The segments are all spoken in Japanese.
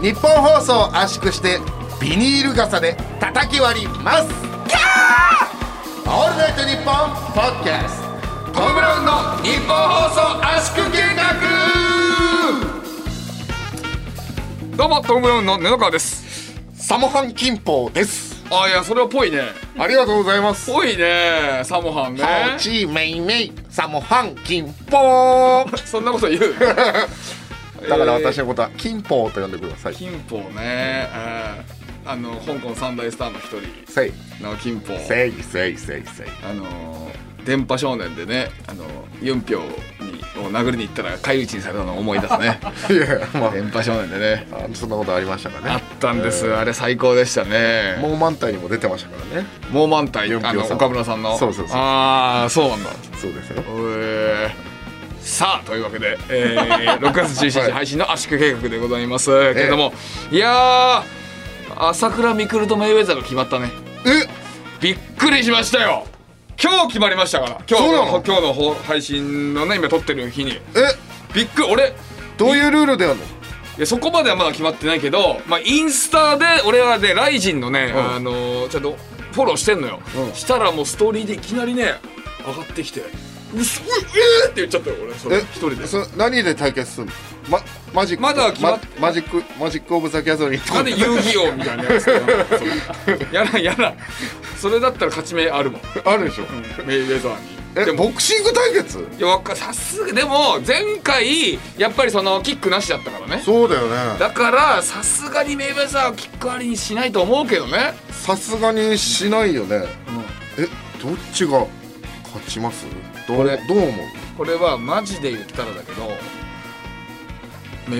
日本放送を圧縮してビニール傘で叩き割ります。オールナイトニッポンポッドキャスト。トム・ブラウンの日本放送圧縮計画。どうもトム・ブラウンの布川です。サモハン金峰です。あいやそれはぽいね。ありがとうございます。ぽいねサモハンね。ハオチーメイメイサモハン金峰 そんなこと言う？だから私のことは金峰と呼んでください。金峰ね、うんあの香港三大スターの一人。の金峰せいせいせいせい。あの電波少年でねあのユンピョにを殴りに行ったら返り討ちにされたのを思い出すね。いやまあ。電波少年でね。あそんなことありましたかあねったんです。あれ最高でしたね。もう満タイにも出てましたからね。もう満タイユンピョさん。あの岡村さんの。そうそうそう。ああそうなんだ。そうですよ。えーさあというわけで、えー、6月17日配信の圧縮計画でございます。けれども、いやー朝倉未来とメイウェザーが決まったね。え？びっくりしましたよ。今日決まりましたから。今日のの？今日の放配信のね今撮ってる日に。え？びっくり俺どういうルールでやるの？いやそこまではまだ決まってないけど、まあ、インスタで俺はねライジンのね、うん。あのーちゃんとフォローしてんのよ、うん。したらもうストーリーでいきなりね上がってきて「うそえー!」って言っちゃったよ俺それ。え一人で。そ何で対決するの？まマジック。まだ決まっマジックマジックオブザギャザリンなんで遊戯王みたいなやつ やらんやらん。それだったら勝ち目あるもん、あるでしょ。メイウェザーに。えボクシング対決？いやわかさすがでも前回やっぱりそのキックなしだったからね。そうだよね。だからさすがにメイウェザーはキックありにしないと思うけどね、さすがにしないよね。えどっちが勝ちます？どれどう思う？これはマジで言ったらだけど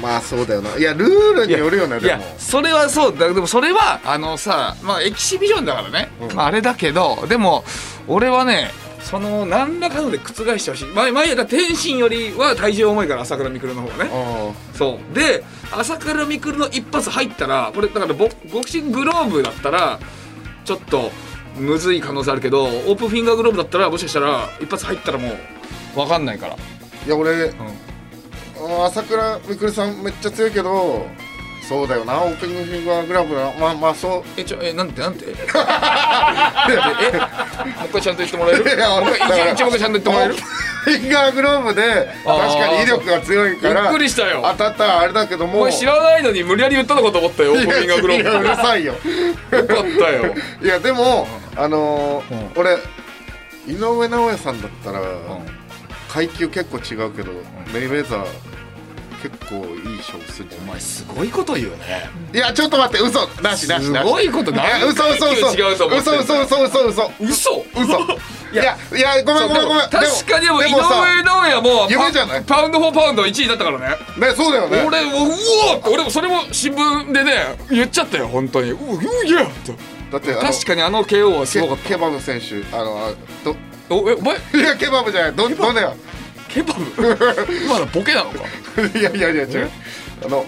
まあそうだよな。いやルールによるよねいやでも。それはそう。だでもそれはあのさまあエキシビジョンだからね、うん。まあ、あれだけどでも俺はねその何らかので覆してほしい。前前だ天心よりは体重重いから朝倉未来の方がね。あ。そう。で朝倉未来の一発入ったらこれだからボボクシンググローブだったらちょっとむずい可能性あるけどオープンフィンガーグローブだったらもしかしたら一発入ったらもう分かんないから、ーいや俺うん。朝倉未来さんめっちゃ強いけどそうだよなオープニングフィンガーグラブな。まあまあそう。えちょえなんて なんて？えもう一回ちゃんと言ってもらえる？もう一回一一もう一回ちゃんと言ってもらえる？フィンガーグローブで確かに威力が強いからびっくりしたよ。当たったらあれだけども。お前知らないのに無理やり言ったのかと思ったよオープニンググローいやうるさいよ。ブよかったよ。いやでも、あのーうん。俺井上尚弥さんだったら、階級結構違うけど、メイウェザー結構いい勝負するんじゃお前すごいこと言うね。ないいやちょっと待って嘘。なしなしなし。すごいことい？や何嘘嘘。嘘違うと思って嘘嘘嘘嘘嘘嘘。嘘？いやいやごめんごめんごめん。確かにでも井上尚弥も夢じゃない？パパウンド・フォー・パウンド1位だったからね。ねそうだよね。俺もううおーって俺もそれも新聞でね言っちゃったよ本当に。うういやって。だってあの確かにあの KO はすごかった。ケケバブ選手あのあどおえお前？いやケバブじゃない。どどんだよ？ケバブ？今のボケなのか？いやいやいや違う。あの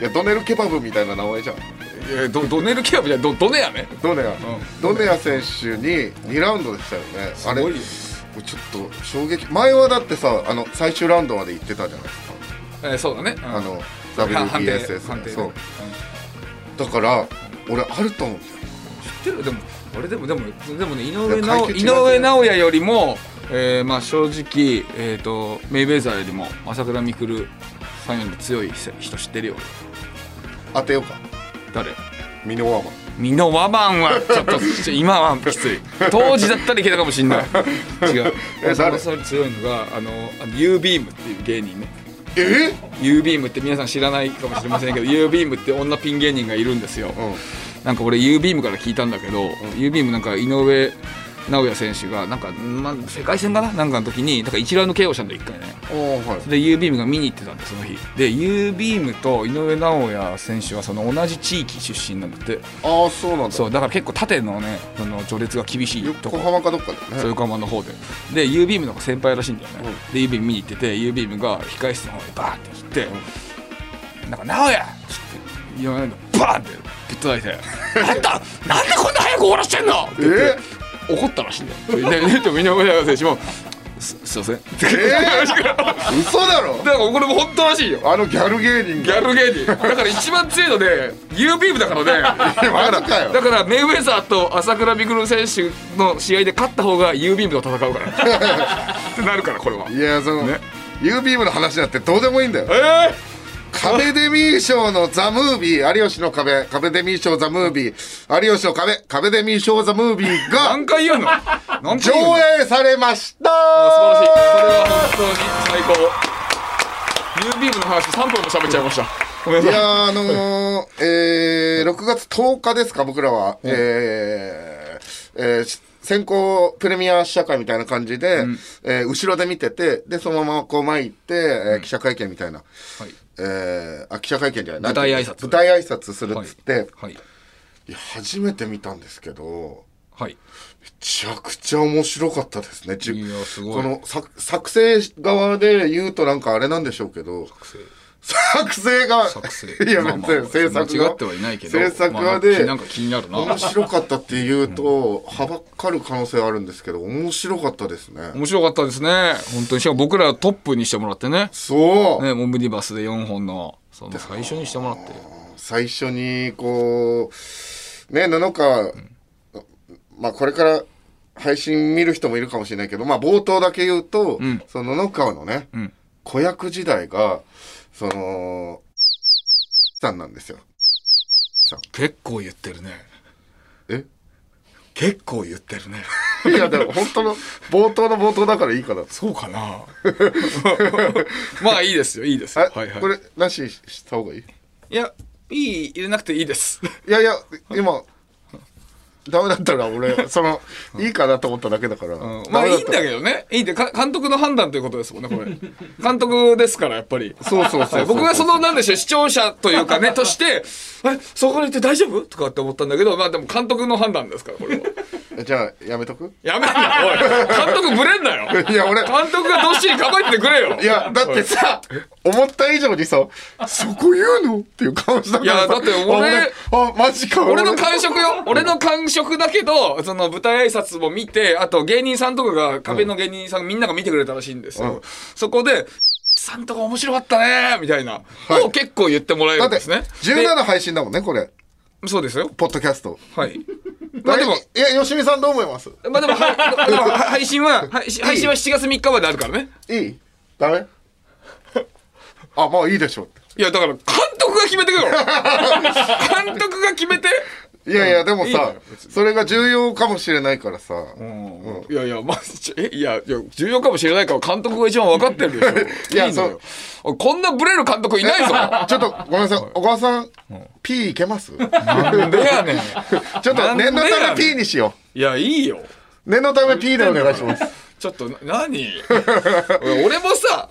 いやドネルケバブみたいな名前じゃん。いやドドネルケバブじゃドドネやね。ドネア、ん。ドネア選手に2ラウンドでしたよね。あれちょっと衝撃。前はだってさあの最終ラウンドまで行ってたじゃないですか。えーそうだね、うん。あの WBSS そう。だから俺あると思う知ってる？でも俺でもでもでもね井上井上尚弥よりも、えーまあ正直、えー、とメイウェザーよりも朝倉未来さんよりも強い人知ってるよ。当てようか。誰？ミノワマン。ミノワマンはちょっと今はきつい。当時だったらいけたかもしんない。違う。朝倉さんより強いのがあのあの U ビームっていう芸人ね。え？U ビームって皆さん知らないかもしれませんけど U ビームって女ピン芸人がいるんですよ、うん。なんか俺 U ビームから聞いたんだけど、U ビームなんか井上尚弥選手がなんか、まあ、世界戦かな？なんかの時になんか一ラウンド KO したんだ1回ねはい。で U ビームが見に行ってたんでその日。で U ビームと井上尚弥選手はその同じ地域出身なんだって。ああそうなんだ。そうだから結構縦のねその序列が厳しいとこ。横浜かどっかでね。そう横浜の方で。で U ビームの方が先輩らしいんだよね、で U ビーム見に行ってて U ビームが控室の方にバーって来て「なんか直哉!」っつって井上尚弥がバーンってぶったたいて「あんたなんでこんな早く終わらしてんの!」って言って怒ったらしいんだよ。でででも井上尚弥選手も「すすいません。えー、嘘だろ。だからこれも本当らしいよ。あのギャル芸人ギャル芸人。だから一番強いので U ビームだからね。だかよ。だからメイウェザーと朝倉未来選手の試合で勝った方が U ビームと戦うから。ってなるからこれは。いやその、ね。U ビームの話だってどうでもいいんだよ。えカベデミー賞のザ・ムービー有吉の壁。カベデミー賞ザ・ムービー。有吉の壁。カベデミー賞ザ・ムービーー、が何回言うの？何回言うの？上映されました。あ素晴らしい。それは本当に最高。U ビームの話3分も喋っちゃいました。ごめんいなさい。やーあのー、えー、6月10日ですか僕らは、えーえー先行プレミア試写会みたいな感じで、えー後ろで見ててでそのままこう前行って、えー記者会見みたいな、はいえーあ記者会見じゃない。舞台挨拶。舞台挨拶するっつって、はい。い。や初めて見たんですけどはい。めちゃくちゃ面白かったですね。じいやすごい。この作作成側で言うとなんかあれなんでしょうけど、作成が、作成。いや、まあまあ制作間違ってはいないけど制作まあ側で、なんか気になるな。面白かったって言うと、はばかる可能性はあるんですけど、面白かったですね。面白かったですね。本当に。しかも僕らトップにしてもらってね。そう、ねモブディバスで4本のその最初にしてもらって。最初に、こう、ね、布川、まあこれから配信見る人もいるかもしれないけど、まあ冒頭だけ言うと、ん。その布川のね、ん。子役時代が、その、さんなんですよ。結構言ってるね。え？結構言ってるね。いや、でも本当の、冒頭の冒頭だからいいかな。そうかな。まあいいですよいいです。はいはい。これ、なしした方がいい？いやいい入れなくていいです。いやいや、今、ダメだったら俺、その、いいかなと思っただけだから。うん。まあいいんだけどね。いいんでか監督の判断ということですもんねこれ。監督ですからやっぱり。そうそうそう僕がそのなんでしょう視聴者というかねとしてえそこに行って大丈夫？とかって思ったんだけどまあでもど監督の判断ですからこれはじゃあ、やめとく？やめんなおい。監督ぶれんなよ。いや、俺、監督がどっしり構えててくれよ。いや、だってさ、思った以上にさ、そこ言うの？っていう顔したからさ。いやだって俺あ、あマジか。俺の感触よ。俺の感触だけどその舞台挨拶も見てあと芸人さんとかが壁の芸人さんみんなが見てくれたらしいんですよ、うん。そこで「さんとか面白かったね」みたいなを結構言ってもらえるんですね。17配信だもんね、これ。でそうですよ。ポッドキャスト。はい まあでもいや、吉見さんどう思います？まあでもは でもは配信は配信配信は7月3日まであるからね。いい？ダメ？あ、まあいいでしょう。って。いやだから監督が決めてくよ。監督が決めていやいや、でもさよ、それが重要かもしれないからさ。いやいや、まあ、ちょえ、いや、いや、重要かもしれないから、監督が一番分かってるでしょ。いやのよこんなブレる監督いないぞ。ちょっと、ごめんなさい。小川さん、P いけます？ちょっなんでやねん。と念のため P にしよいや、いいよ。う。念のため P でお願いします。ちょっと、な何？俺もさ、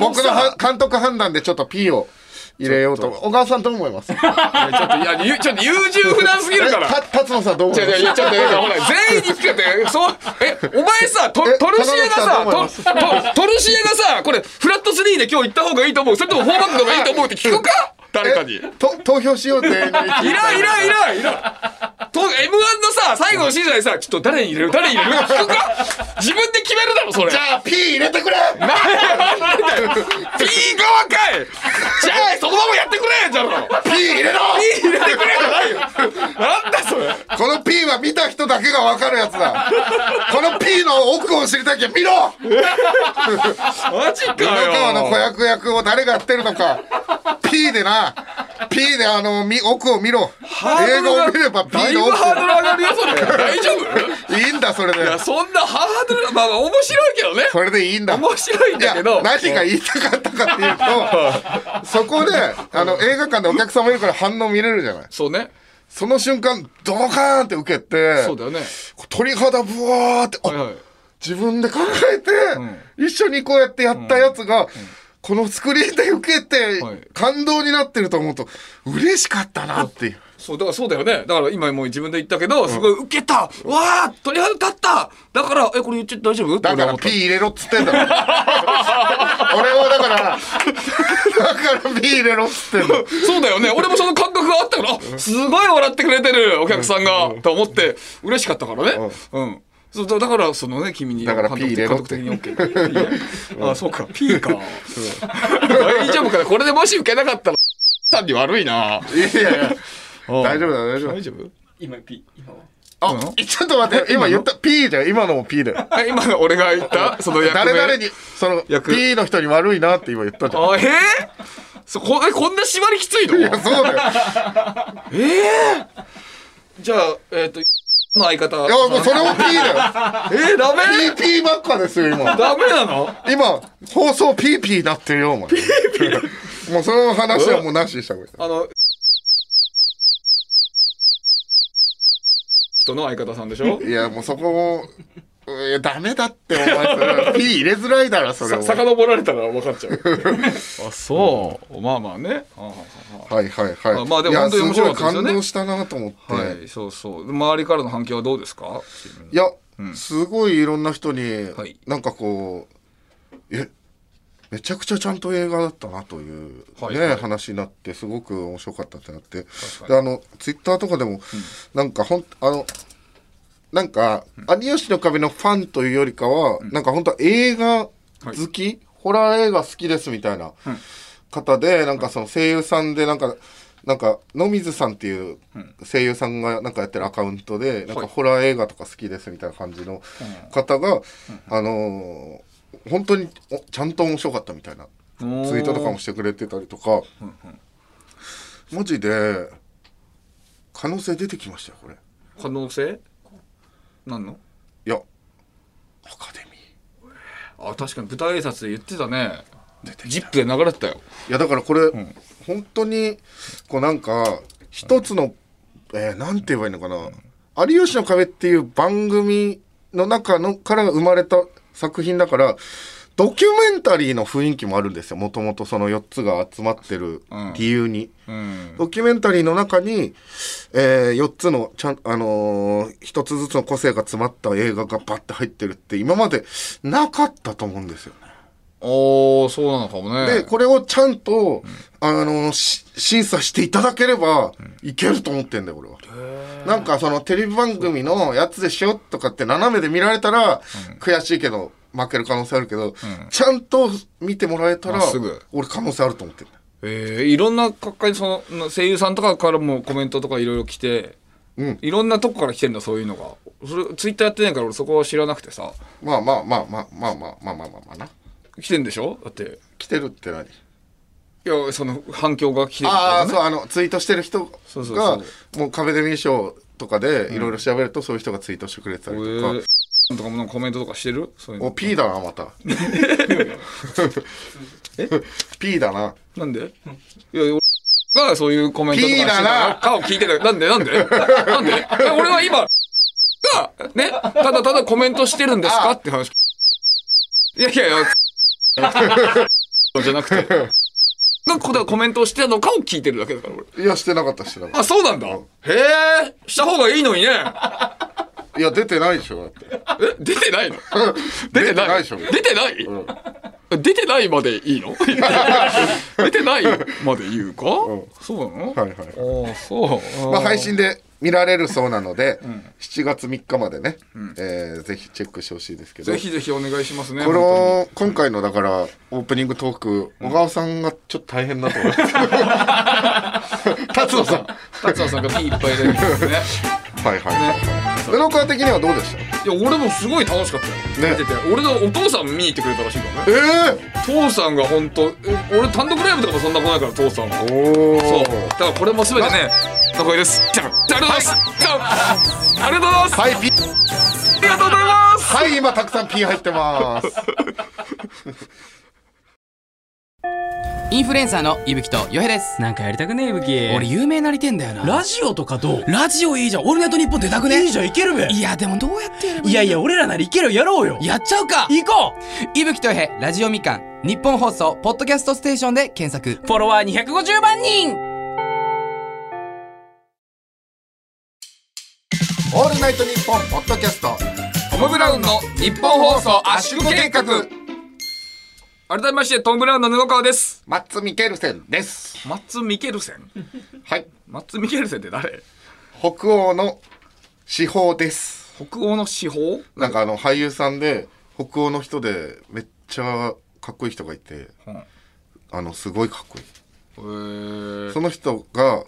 僕の監督判断でちょっと P を入れようと。小川さんどう思います ちょっと、いや、ゆちょっと優柔不断すぎるから。た辰野さんどう思います？いやちょっと、ほら、全員に聞けて、そう、え、お前さ、トえトルシエがさ、トトトルシエがさ、これ、フラット3で今日行った方がいいと思う。それとも4バックの方がいいと思うって聞くか？誰かに。と投票しようって。いらんいらんいらんいらんと M1 のさ、最後のシーズンでさ、ちょっと誰に入れる？誰に入れる？聞くか？自分で決めるだろ、それ。じゃあ P 入れてくれ P 側かいじゃあ、そのままやってくれじゃろ !P 入れろ P 入れてくれじゃないよなんだそれこの P は見た人だけがわかるやつだ。この P の奥を知りたいけど見ろマジかよ布川の子役役を誰がやってるのか。P でな。P であの、み奥を見ろ。映画を見れば P だいぶの奥ハードル上がるよそれ。大丈夫いいんだ、それで。いや。そんなハードルまあまあ面白いけどね。それでいいんだ。面白いんだけど。何が言いたかったかっていうと、そこで、あの、映画館でお客様いるから反応見れるじゃない。そうね。その瞬間、ドカーンって受けて、そうだよね。鳥肌ブワーって、あはいはい。自分で考えて、一緒にこうやってやったやつが、このスクリーンで受けて、はい。感動になってると思うと、嬉しかったなっていう。そうだからそうだよね。だから今もう自分で言ったけどすごいウケた。うわあ鳥肌立った。だからえこれ言っちゃ大丈夫？だから俺は思った。P 入れろっつってんだろ。俺はだから、だから P 入れろっつってんの。そうだよね。俺もその感覚があったからあすごい笑ってくれてるお客さんがと思って嬉しかったからね。うんそうだだからそのね君にだから監 P 督入れろ監督的に OK かあそうか。P か。大丈夫かな。これでもし受けなかったら さんに悪いな。いやいやいや。大丈夫だ大丈夫。大丈夫？今 P 今は。あ、うんちょっと待って今言った P じゃん。今のも P だよ。え今の俺が言った？その役名？誰々にその役？P の人に悪いなって今言ったじゃん。あえー、そこえこんな縛りきついの？いやそうだよ。ええじゃあえっ、との相方。いやもうそれも P だよ。えー、ダメ？PP ばっかですよ今。ダメなの？今放送 PP なってるよお前。もうその話はもうなしにした方がいいあの人の相方さんでしょ？いやもうそこもいやダメだってお前それ P 入れづらいだろそれさも遡られたら分かっちゃう。あそう。まあまあね。ははいはい。はいあまあでも本当に面白かったですよね。すごい感動したなと思って、いはい。そう。そう周りからの反響はどうですか？いや、すごいいろんな人に、はい。なんかこうえめちゃくちゃちゃんと映画だったなという、ねはいはい。話になってすごく面白かったってなって。であのツイッターとかでも、なんかほんあのなんか、有吉の壁のファンというよりかは、なんか本当映画好き、ホラー映画好きですみたいな方で、なんかその声優さんでなんかなんか野水さんっていう声優さんがなんかやってるアカウントで、なんかホラー映画とか好きですみたいな感じの方が、あのー本当におちゃんと面白かったみたいなツイートとかもしてくれてたりとか、マジで可能性出てきましたよこれ。可能性？なんの？いやアカデミー。あ確かに舞台挨拶で言ってたね。ジップで流れてたよ。いやだからこれ、本当にこうなんか一つの、えーなんて言えばいいのかな「有吉の壁」っていう番組の中のから生まれた作品だからドキュメンタリーの雰囲気もあるんですよもともとその4つが集まってる理由に。うんドキュメンタリーの中に、え4つのちゃん、あのー、1つずつの個性が詰まった映画がバッて入ってるって今までなかったと思うんですよね。おーそうなのかもねで、これをちゃんと、あの、し審査していただければ、いけると思ってんだよ、俺は。なんか、その、テレビ番組のやつでしょとかって斜めで見られたら、悔しいけど、負ける可能性あるけど、ちゃんと見てもらえたら俺可能性あると思ってんだよ。えー、いろんな各界その声優さんとかからもコメントとかいろいろ来て、うん。いろんなとこから来てんだそういうのが。それツイッターやってないから俺そこは知らなくてさ。まあまあまあまあまあまあまあまあまあまあな。来てんでしょ？だって。来てるって何？いやその反響が来てるああ、ねそう、あの、ツイートしてる人そうそうがそ、もう壁デミー賞とかでいろいろ調べると、そういう人がツイートしてくれてたりえとか。ーとかもコメントとかしてる？そういうお、の P だな、また。P だな。なんで？いや俺がそういうコメントとか P だな。かを聞いてたなんで？なんで？なんで？え俺は今がね？ただただコメントしてるんですか？って話。いやいやいや。じゃなくて。がこだコメントをしてたのかを聞いてるだけだから俺。いや、してなかった、してなかっあそうなんだ。へえ。した方がいいのにね。た。いや、出てないでしょ、だって。え出てないの？出てない？でしょ。出てない、出てないまでいいの？出てないまで言うか、そうなの、はいはいああそう。まあ、配信で見られるそうなので、7月3日までね、えーぜひチェックしてほしいですけど。ぜひぜひお願いしますねこ本の、今回のだから、オープニングトーク、小川さんがちょっと大変だと思います。達野さん。達也さんがピーいっぱい出るんですねはいはいはいはい。布川的にはどうでした？いや俺もすごい楽しかったよ、ね。見てて。俺のお父さん見に行ってくれたらしいからえね。え父さんが本当え俺単独ライブとかもそんな来ないから父さんは。おお。そう。だからこれも全てね高いです。じゃあありがとうございます。じゃあありがとうございます。はい、ピありがとうございます。はい、今たくさんピン入ってます。インフルエンサーのいぶきとよへです。なんかやりたくねえ、武器。俺有名なりてんだよな。ラジオとかどう？ラジオいいじゃん。オールナイトニッポン出たくねいいじゃん、いけるべ。いやでもどうやってやればいいいやいや、俺らならいけるやろうよ。やっちゃうか。行こいぶきとよへラジオみかん日本放送ポッドキャストステーションで検索。うフォロワー250万人。オールナイトニッポンポッドキャスト。トム・ブラウンの日本放送圧縮計画改めましてトム・ブラウンの布川です。マッツ・ミケルセンです。マッツ・ミケルセン？はい。マッツ・ミケルセンって誰？北欧の至宝です。北欧の至宝？なんかあの俳優さんで北欧の人でめっちゃかっこいい人がいて、うん。あのすごいかっこいい。その人が、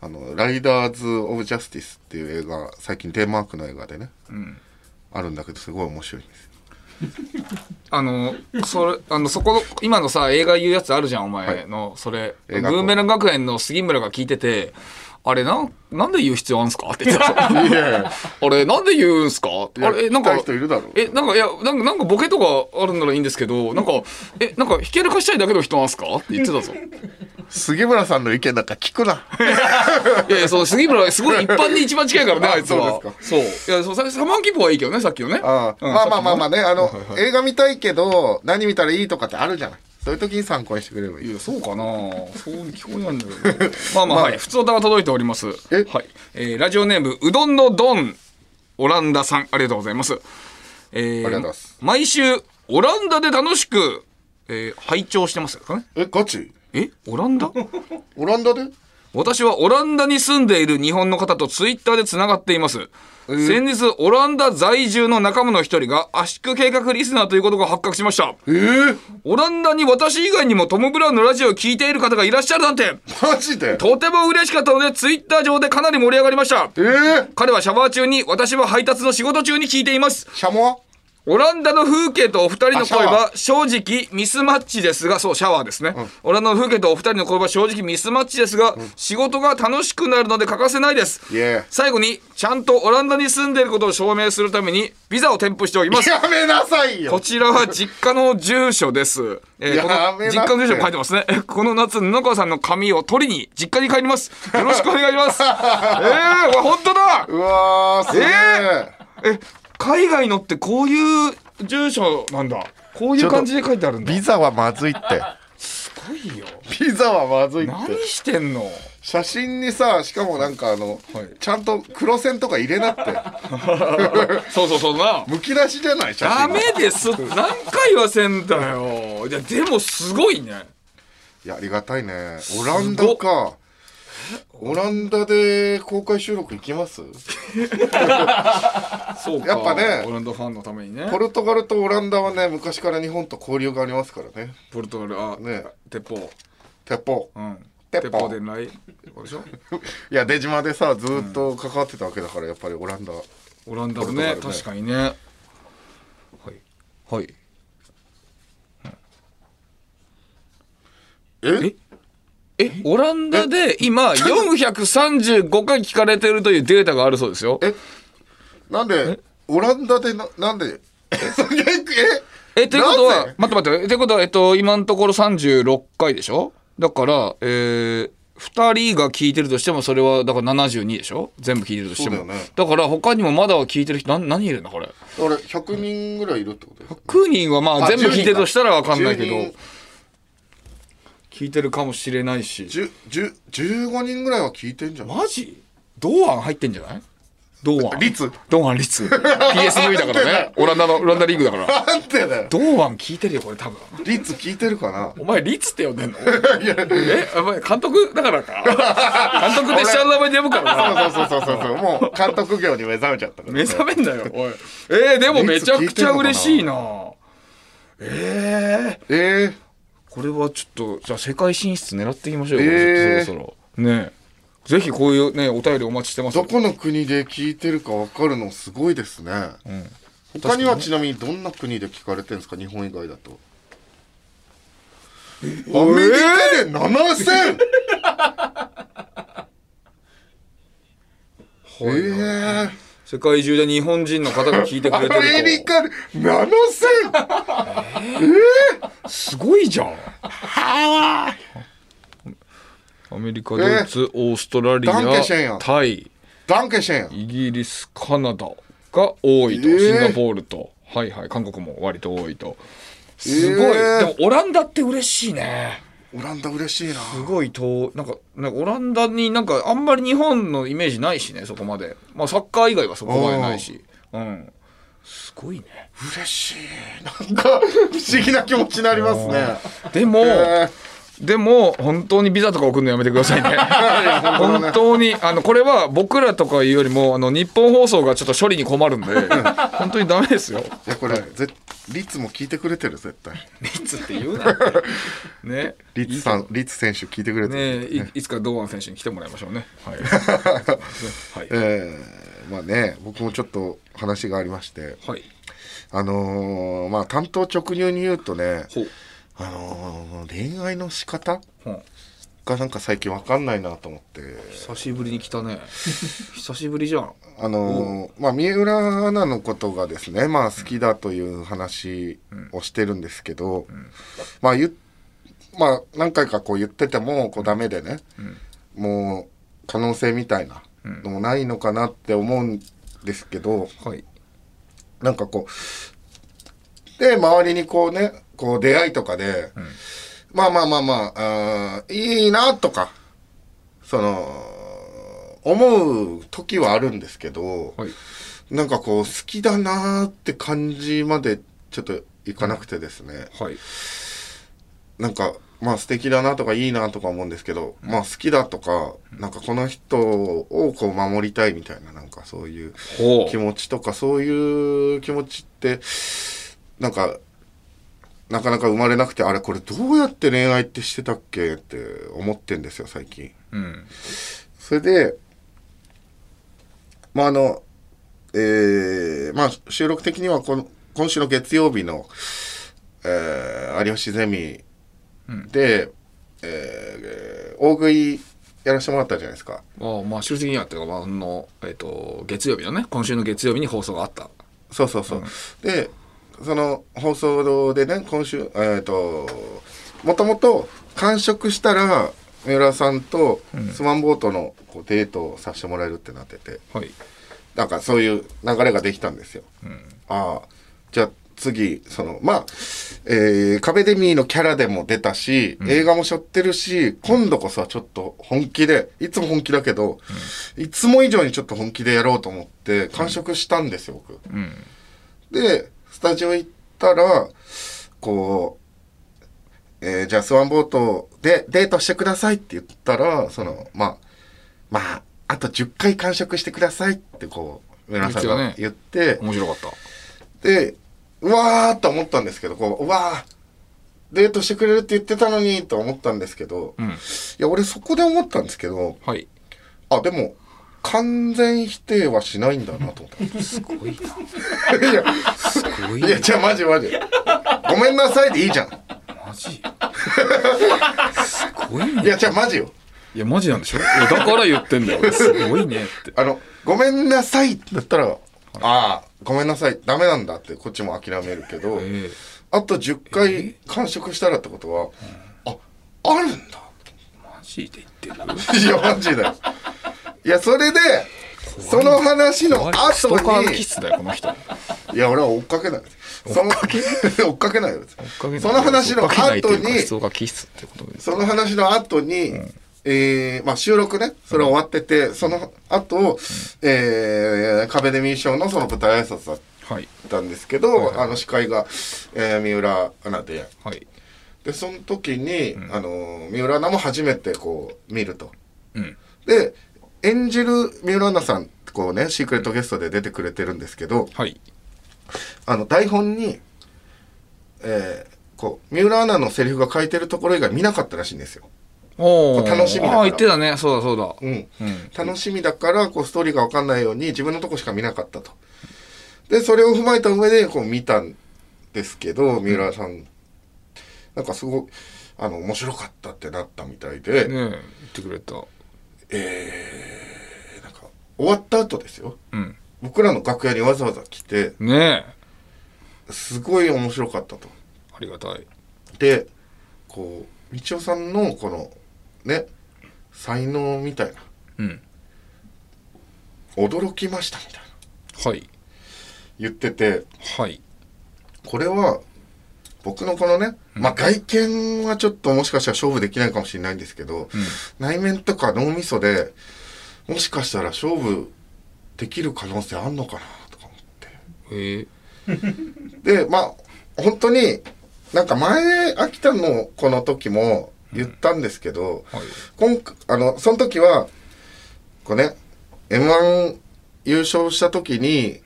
あのライダーズ・オブ・ジャスティスっていう映画最近デンマークの映画でね、あるんだけどすごい面白いんですよあのそれあのそこの今のさ映画言うやつあるじゃんお前の、それ。ブーメラン学園の杉村が聞いててあれなんなんで言う必要あるんすか？って言ってた いやあれなんで言うんすか？あれえなんかえなんかいやなんかなんかボケとかあるんならいいんですけどなんかえなんかひけらかしたいだけの人なんすか？って言ってたぞ。杉村さんの意見なんか聞くな。いやいやそう杉村はすごい一般に一番近いからねああいつは。そうですそう。いやそうさサマンキッポはいいけどねさっきのね。ああうんまあまあまあまあねあの、映画見たいけど何見たらいいとかってあるじゃないそういう時に参考にしてくれればいい。いやそうかな。そうに聞こえないんだけどまあまあ、はい。普通歌が届いております。え？はい、えーラジオネームうどんのドンオランダさんありがとうございます。えーありがとうございます。毎週オランダで楽しく、えー拝聴してますかね？えガチ？え？オランダ？オランダで？私はオランダに住んでいる日本の方とツイッターでつながっています。先日、オランダ在住の仲間の一人が圧縮計画リスナーということが発覚しました。えー、オランダに私以外にもトム・ブラウンのラジオを聞いている方がいらっしゃるなんて、マジで？とても嬉しかったので、ツイッター上でかなり盛り上がりました。えー、彼はシャワー中に、私は配達の仕事中に聞いています。シャモは？オランダの風景とお二人の声あは正直ミスマッチですが、そう、シャワーですね。オランダの風景とお二人の声は正直ミスマッチですが、仕事が楽しくなるので欠かせないです。最後に、ちゃんとオランダに住んでいることを証明するために、ビザを添付しておきます。やめなさいよこちらは実家の住所です。えーこの実家の住所書いてますね。えこの夏、布川さんの紙を取りに実家に帰ります。よろしくお願いします。えー、うわ本当だうわーすげええ、海外のってこういう住所なんだ。こういう感じで書いてあるんだ。ビザはまずいってすごいよ。ビザはまずいって何してんの？写真にさしかもなんかあの、はいちゃんと黒線とか入れなって そうそうそうな。むき出しじゃない？写真ダメです。何回言わせんだよ。いや、でもすごいね。いやありがたいねオランダかオランダで公開収録行きます？そうか。やっぱねオランダファンのためにね。ポルトガルとオランダはね昔から日本と交流がありますからねポルトガル、あ、ね鉄砲。鉄砲うん。鉄砲鉄砲伝来。でしょ？いや出島でさずーっと関わってたわけだからやっぱりオランダオランダもねね確かにね。はい。はい。ええ、オランダで今435回聞かれてるというデータがあるそうですよ。えなんでオランダでななんで？え？え、ということは待って待って、ということは、えっと、今のところ36回でしょ？だから、えー、2人が聞いてるとしても、それは、だから72でしょ？全部聞いてるとしても。だよね。だから、他にもまだ聞いてる人、な何いるんだ、これ？俺100人ぐらいいるってことです9人はまあ、あ全部聞いてるとしたらわかんないけ10ど人、聞いてるかもしれないし。10 10 15人ぐらいは聞いてんじゃんマジ？堂安入ってんじゃない？堂安。率？堂安率？PSV だからね。オランダの、オランダリーグだから。なんでだよ堂安聞いてるよ、これ多分。率聞いてるかな？お前、率って呼んでんの？え？お前、監督だからか？監督って下の名前で呼ぶからな。そうそうそうそうそうもう監督業に目覚めちゃった目覚めんだよ、おい。えー、でもめちゃくちゃ嬉しいな。えー、えこれはちょっと、じゃあ世界進出狙っていきましょうよ、えー。そろそろ。ね。えぜひこういうね、お便りお待ちしてます。ー、どこの国で聞いてるか分かるのすごいですね、他にはちなみにどんな国で聞かれてるんですか？日本以外だと。アメリカで7000えー、世界中で日本人の方が聞いてくアれてると。メリカで7000すごいじゃん。アメリカ、ドイツ、オーストラリア、タイ、ダンケシェンイギリス、カナダが多いと、えーシンガポールと、はいはい、韓国も割と多いと。すごい。えーでもオランダって嬉しいね。オランダ嬉しいなすごいと、なんか、なんかオランダになんかあんまり日本のイメージないしね、そこまで。まあサッカー以外はそこまでないし。うん。すごいね。嬉しい。なんか不思議な気持ちになりますね。でも、えー。でも本当にビザとか送るのやめてくださいね。本当にあのこれは僕らとかいうよりもあの日本放送がちょっと処理に困るんで本当にダメですよ。いやこれ、ぜリツも聞いてくれてる絶対。リツって言うな ね。リツさんリツ選手聞いてくれてる、ねいいつか堂安選手に来てもらいましょうね。はい、はい。えーまあね僕もちょっと話がありまして。はい、あのーまあ担当直入に言うとねあのー恋愛の仕方？ほうがなんか最近わかんないなと思って。久しぶりに来たね。久しぶりじゃん。あのーまあ三浦アナのことがですねまあ好きだという話をしてるんですけど、まあ言っまあ何回かこう言っててもこうダメでね、もう可能性みたいなのもないのかなって思うんですけど、はい。なんかこうで周りにこうねこう出会いとかで、まあまあまあまああーいいなとかその思う時はあるんですけど、はい。なんかこう好きだなーって感じまでちょっといかなくてですね、はい。なんかまあ素敵だなとかいいなとか思うんですけど、まあ好きだとかなんかこの人をこう守りたいみたいななんかそういうほ気持ちとかそういう気持ちってなんかなかなか生まれなくてあれこれどうやって恋愛ってしてたっけって思ってんですよ最近。うん。それでまああのえーまあ収録的にはこの今週の月曜日の、えー有吉ゼミで、えー大食いやらせてもらったじゃないですか。ああまあ終的にはっていうか、まあ、あのえっ、と月曜日のね今週の月曜日に放送があった。そうそうそう。で、その放送でね、今週、えっ、と、もともと完食したら、三浦さんとスワンボートのこうデートをさせてもらえるってなってて、はい。なんかそういう流れができたんですよ。ああ、じゃあ次、その、まあ、えー、カベデミーのキャラでも出たし、映画も背負ってるし、今度こそはちょっと本気で、いつも本気だけど、いつも以上にちょっと本気でやろうと思って、完食したんですよ、僕。うん。で、スタジオ行ったら、こう、えーじゃあスワンボートでデートしてくださいって言ったら、その、まあ、まあ、あと10回完食してくださいってこう、皆さんが言って、面白かった。で、うわーと思ったんですけど、こう、うわーデートしてくれるって言ってたのにと思ったんですけど、うん。いや、俺そこで思ったんですけど、はい。あ、でも、完全否定はしないんだなと思った。す。ごいな。いや、すごいいや、じゃあマジマジ。ごめんなさいでいいじゃん。マジ？すごいね。いや、じゃあマジよ。いやマジなんでしょ？いやだから言ってんだよ。すごいねって。あの、ごめんなさいだったら、ああ、ごめんなさい、ダメなんだってこっちも諦めるけど、えあと10回完食したらってことは、あ、あるんだ。マジで言ってる？いや、マジだよ。いや、それで、その話のストーカー後に、のキスだよこの人。いや、俺は追っかけない。その追っかけ？ないです。かけない。その話の後に、ストーカーキスってことです。その話の後に、えーまあ収録ね、それ終わってて、その後、えー、カベデミー賞のその舞台挨拶だっはいたんですけど、あの司会が、えー三浦アナで、はい。で、その時に、あの、三浦アナも初めてこう、見ると。うん。で、演じる三浦アナさん、こうね、シークレットゲストで出てくれてるんですけど、はい。あの、台本に、えーこう、三浦アナのセリフが書いてるところ以外見なかったらしいんですよ。楽しみだから。ああ言ってたね。そうだそうだ。うん。うん。楽しみだから、こう、ストーリーがわかんないように自分のとこしか見なかったと。で、それを踏まえた上で、こう、見たんですけど、三浦さん、なんかすごい、あの、面白かったってなったみたいで、ねえ言ってくれた。なんか、終わった後ですよ。うん。僕らの楽屋にわざわざ来て、ねえ。すごい面白かったと。ありがたい。で、こう、道夫さんの、この、ね、才能みたいな、うん。驚きましたみたいな、はい。言ってて、はい。これは、僕のこのね、まあ外見はちょっともしかしたら勝負できないかもしれないんですけど、内面とか脳みそで、もしかしたら勝負できる可能性あんのかなとか思って。えー。で、まあ、本当に、なんか前、秋田のこの時も、言ったんですけど、はい。今回あのその時はこうね m 1優勝した時に、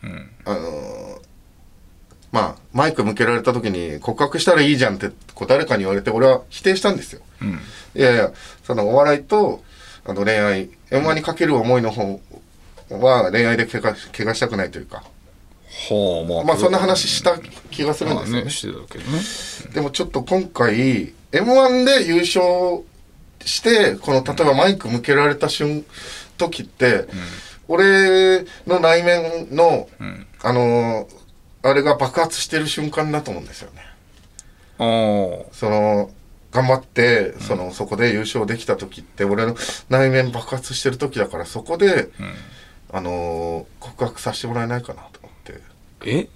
あのーまあマイク向けられた時に告白したらいいじゃんってこう誰かに言われて俺は否定したんですよ。いやいやそのお笑いとあの恋愛 m 1にかける思いの方は恋愛で怪我怪我したくないというか。はあまあまあそんな話した気がするんですよね。ねでもちょっと今回 m 1で優勝してこの例えばマイク向けられた瞬時って、俺の内面の、あのーあれが爆発してる瞬間だと思うんですよね。ああその頑張ってその、そこで優勝できた時って俺の内面爆発してる時だからそこで、あのー告白させてもらえないかなと思って。え？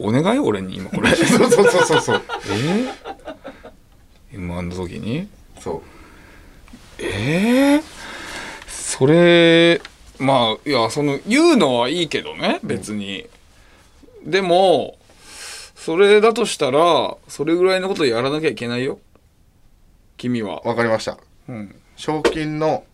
お願い？俺に今これ。そうそうそうそうそう。え？M1 の時にそう。ええそれまあいやその言うのはいいけどね別に、でもそれだとしたらそれぐらいのことやらなきゃいけないよ。君は。わかりました。うん。賞金の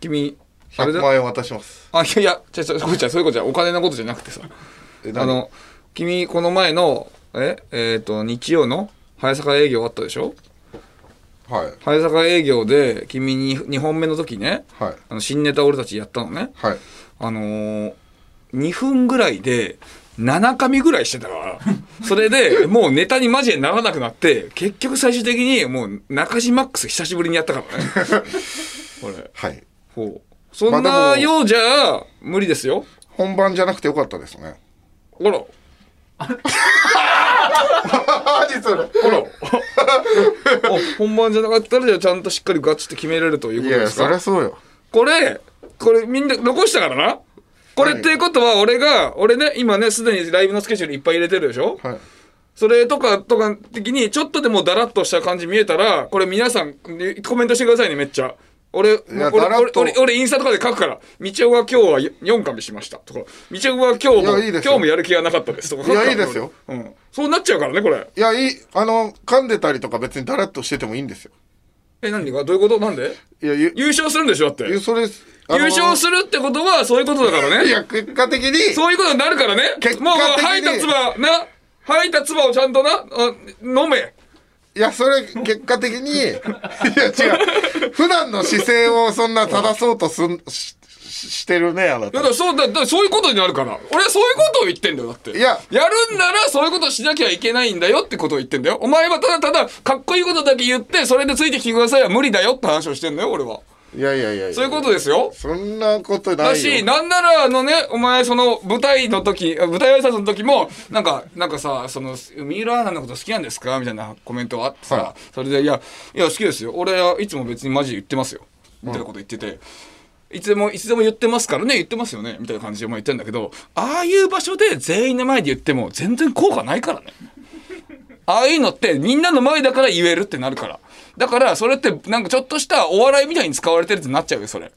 君あれ100だ万円渡します。あいやいやちゃちゃそういうことじゃお金のことじゃなくてさ。あの君この前のええっ、と日曜の早坂営業あったでしょ？はい。早坂営業で君に2本目の時ねはい。あの新ネタ俺たちやったのねはい。あのー、2分ぐらいで7紙ぐらいしてたからそれでもうネタにマジでならなくなって結局最終的にもう中島マックス久しぶりにやったからねこれ はい。ほうそんなようじゃ無理ですよ本番じゃなくてよかったですね。ほら 何それ。ほら。あ本番じゃなかったらじゃあちゃんとしっかりガチって決めれるといういやいや、そりことですかゃそうよ。これこれみんな残したからな？これっていうことは俺が俺ね今ねすでにライブのスケジュールいっぱい入れてるでしょ？はい。それとかとか的にちょっとでもダラッとした感じ見えたらこれ皆さんコメントしてくださいねめっちゃ俺や俺俺俺俺インスタとかで書くから「道夫が今日は4紙しました」とか「道夫は今日も今日もやる気がなかったです」とかいやいいですよ。俺うん、そうなっちゃうからねこれ。いや、いい、あの、噛んでたりとか別にダラッとしててもいいんですよ。え何が？どういうこと？なんで？いや、ゆ、優勝するんでしょだって。ゆそれ、優優勝するってことはそういうことだからね。いや、結果的に、そういうことになるからね。結果もうもう的に吐いた唾な吐いた唾をちゃんとなあ飲めいや、それ、結果的に、いや、違う。普段の姿勢をそんな正そうとすん、し、ししてるね、あないたやだからそうだだそういうことになるから。俺はそういうことを言ってんだよだって。いや。やるんならそういうことしなきゃいけないんだよってことを言ってんだよ。お前はただただかっこいいことだけ言ってそれでついてきてくださいは無理だよって話をしてんだよ俺はいやいやいやそういうことですよそんなことないよ。だし、なんなら、あのね、お前、その、舞台の時、あ舞台挨拶の時も、なんか、なんかさ、その、三浦アナのこと好きなんですか？みたいなコメントがあってさ、はそれで、いや、いや、好きですよ。俺はいつも別にマジで言ってますよ。みたいなこと言ってて、いつでも、いつでも言ってますからね、言ってますよね、みたいな感じでお前言ってんだけど、ああいう場所で全員の前で言っても、全然効果ないからね。ああいうのってみんなの前だから言えるってなるから。だからそれってなんかちょっとしたお笑いみたいに使われてるってなっちゃうよ、それ。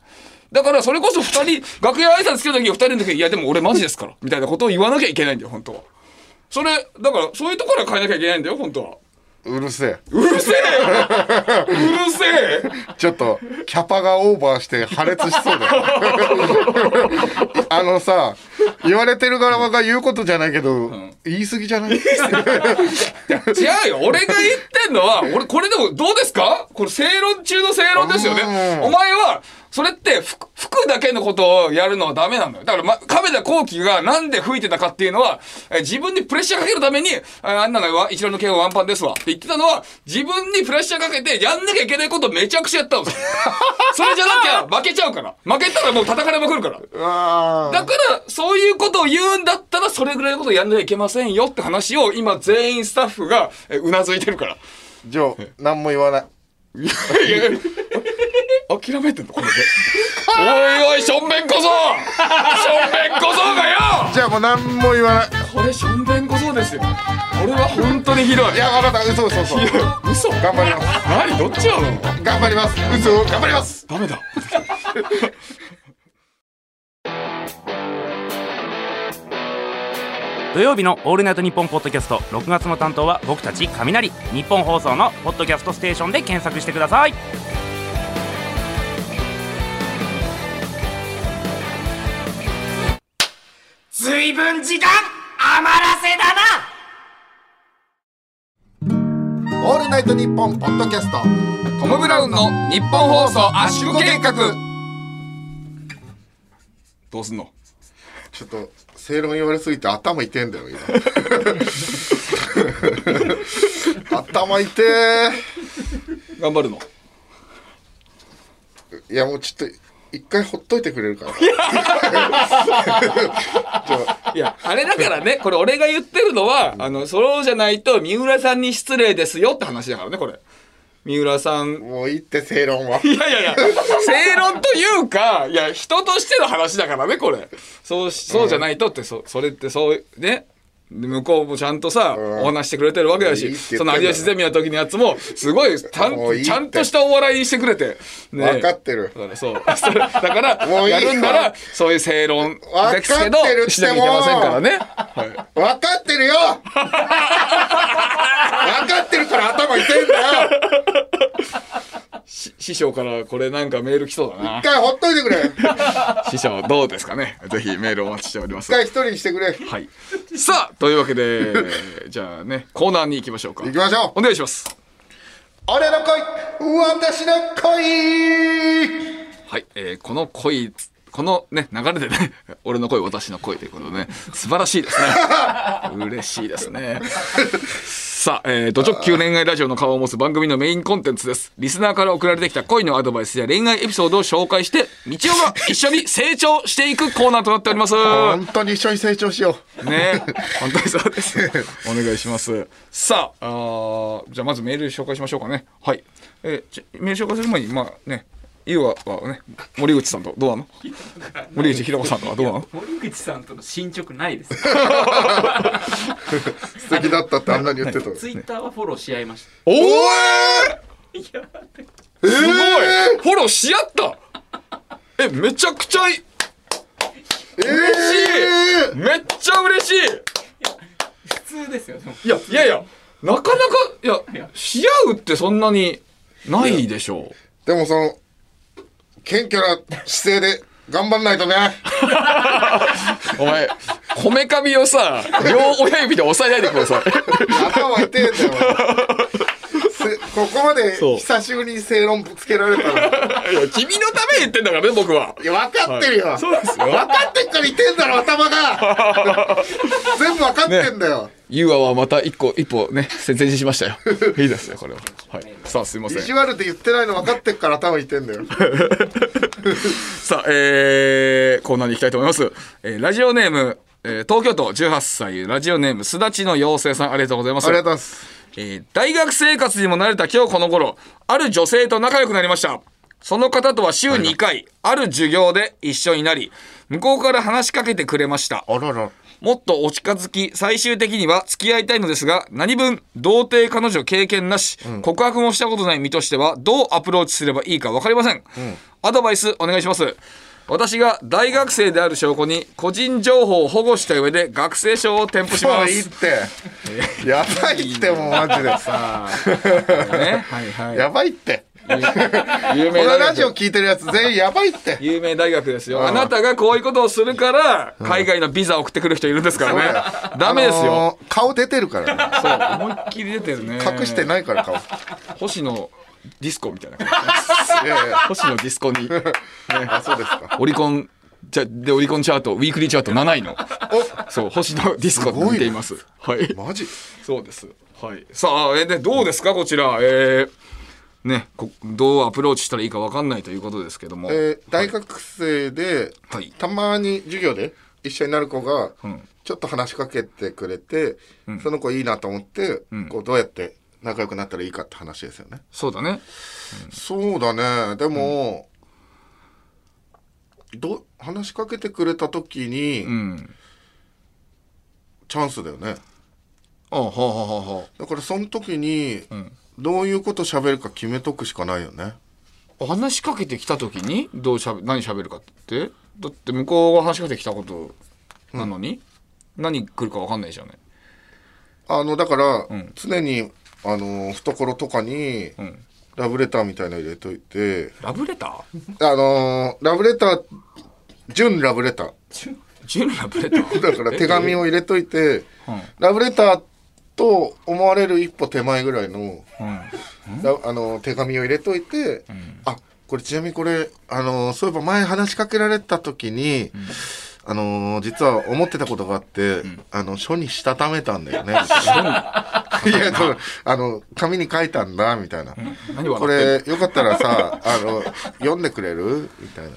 だからそれこそ二人、楽屋挨拶来た時二人の時、いやでも俺マジですから、みたいなことを言わなきゃいけないんだよ、本当は。それ、だからそういうところは変えなきゃいけないんだよ、本当は。うるせえ。うるせえよ。うるせえ。ちょっと、キャパがオーバーして破裂しそうだよ。あのさ、言われてる側が言うことじゃないけど、言い過ぎじゃない？違うよ。俺が言ってんのは、俺これでもどうですか？これ正論中の正論ですよね。うん。お前は、それって服服だけのことをやるのはダメなのよ。だから、ま、亀田光輝がなんで吹いてたかっていうのは、え自分にプレッシャーかけるために、ああんなのは一郎の剣はワンパンですわって言ってたのは、自分にプレッシャーかけてやんなきゃいけないことをめちゃくちゃやったんですよ。それじゃなきゃ負けちゃうから。負けたらもう叩かれまくるから。あだから、そういうことを言うんだったら、それぐらいのことをやんなきゃいけませんよって話を、今、全員スタッフが、えうなずいてるから。じゃあ、何も言わない。いやいや諦めてんのこれで。おいおい、しょんべん小僧しょんべん小僧がよじゃあもう何も言わない。これしょんべん小僧ですよ。これは本当にひどい。いや、わかった。嘘嘘嘘。嘘？頑張ります。何？どっちなの？頑張ります。嘘、頑張ります。ダメだ。土曜日の「オールナイトニッポン」ポッドキャスト。6月の担当は僕たち雷日本放送の「ポッドキャストステーション」で検索してください。ずいぶん時間余らせだな。オールナイトニッポンポッドキャスト。トム・ブラウンの日本放送圧縮計画。どうすんの？ちょっと正論言われすぎて頭痛えんだよ今。頭痛え頑張るの？いやもうちょっと一回ほっといてくれるから いや、あれだからね、これ俺が言ってるのは、あの、そうじゃないと三浦さんに失礼ですよって話だからね、これ。三浦さん。もういいって正論はいやいやいや、正論というか、いや、人としての話だからね、これ。そうし、そうじゃないとって、そ、それってそう、ね。で向こうもちゃんとさ、うんお話してくれてるわけだし、いいその有吉ゼミの時のやつも、すごい、ちゃんいちゃんとしたお笑いにしてくれて。ね分かってるだからそう。それだから、もういいよやるんなら、そういう正論ですけど分かってるっ、てしなきゃいけませんからね。はい。分かってるよ 分かってるから頭痛いんだよし師匠からこれなんかメール来そうだな一。回ほっといてくれ一 師匠どうですかね？ぜひメールお待ちしております。回一人にしてくれはい。さあ、というわけで、じゃあね、コーナーに行きましょうか。行きましょうお願いします。俺の恋私の恋はい、えーこの恋、このね、流れでね、俺の恋、私の恋ということでね、素晴らしいですね。嬉しいですね。さあ、えー、ド直球恋愛ラジオの顔を持つ番組のメインコンテンツです。リスナーから送られてきた恋のアドバイスや恋愛エピソードを紹介して、道夫が一緒に成長していくコーナーとなっております。本当に一緒に成長しよね本当にそうです。お願いします。さあ、あーじゃあまずメール紹介しましょうかね。はい。えーメール紹介する前に、まあね、ゆうははね、森口さんとどうなの？森口ひろ子さんとはどうなの？森口さんとの進捗ないです。う 素敵だったってあんなに言ってたのツイッターはフォローし合いましおー！た。いや、すごい、フォローし合った？え、めちゃくちゃいい。え嬉しい。めっちゃ嬉しい。普通ですよ。いや、いやいや、なかなか、いや、し合うってそんなにないでしょう。でもその謙虚な姿勢で頑張んないとね。お前、こめかみをさ、両親指で押さえないでください。頭痛えんだよ。せここまで久しぶりに正論ぶつけられたら。いや、君のために言ってんだからね、僕は。いや分かってるよ、そうですよ。分かってっから痛えんだろ頭が。全部分かってんだよ、ユーアはまた一個、一歩ね、先前しましたよ。いいですね、これは。はい。さあ、すいません意。地悪で言ってないの分かってっから頭痛えんだよ さあ、えー、コーナーに行きたいと思います。えーラジオネーム、えー東京都18歳、ラジオネーム、すだちの妖精さん、ありがとうございます。ありがとうございますえー大学生活にも慣れた今日この頃、ある女性と仲良くなりました。その方とは週2回、ある授業で一緒になり、向こうから話しかけてくれました。あららもっとお近づき、最終的には付き合いたいのですが、何分、童貞彼女経験なし、告白もしたことない身としては、どうアプローチすればいいか分かりません。アドバイスお願いします。私が大学生である証拠に個人情報を保護した上で学生証を添付します。いいってやばいってもうマジでさあ、ね、はいはい。やばいって有こ名大のラジオ学。聞いてるやつ全員やばいって有名大学ですよ。んあなたがこういうことをするから、海外のビザを送ってくる人いるんですからね。ダメですよ。あのー顔出てるからねそう、思いっきり出てるね。隠してないから顔い星野ディスコみたいな感じ。やいや星野ディスコに、ね、あそうですかオリコン、じゃ、で、オリコンチャート、ウィークリーチャート7位の、そう、星野ディスコって見ています。はい。マジ？そうです。はい。さあ、え、で、どうですか、こちら。えー、ね、こどうアプローチしたらいいか分かんないということですけども。えー大学生で、はい。たまに授業で一緒になる子が、ん。ちょっと話しかけてくれて、その子いいなと思って、こうどうやって仲良くなったらいいかって話ですよね。そうだね。そうだね。でも、ど話しかけてくれた時に、うん。チャンスだよね。あはあはあはだからその時に、んどういうこと喋るか決めとくしかないよね。あ。話しかけてきた時に、どうしゃべ、何喋るかって？だって向こうが話しかけてきたことなのに、何来るか分かんないじゃんねあのだから、ん。常にあの懐とかにん。ラブレターみたいなの入れといて、ラブレター？あのラブレター純ラブレター。純ラブレター？だから手紙を入れといて、うん。ラブレターと思われる一歩手前ぐらいの,、ラあの手紙を入れといて、あこれちなみにこれあのそういえば前話しかけられた時に、あの実は思ってたことがあって、あの書にしたためたんだよね。いやあの紙に書いたんだみたいな。何これよかったらさあの読んでくれる？みたいな。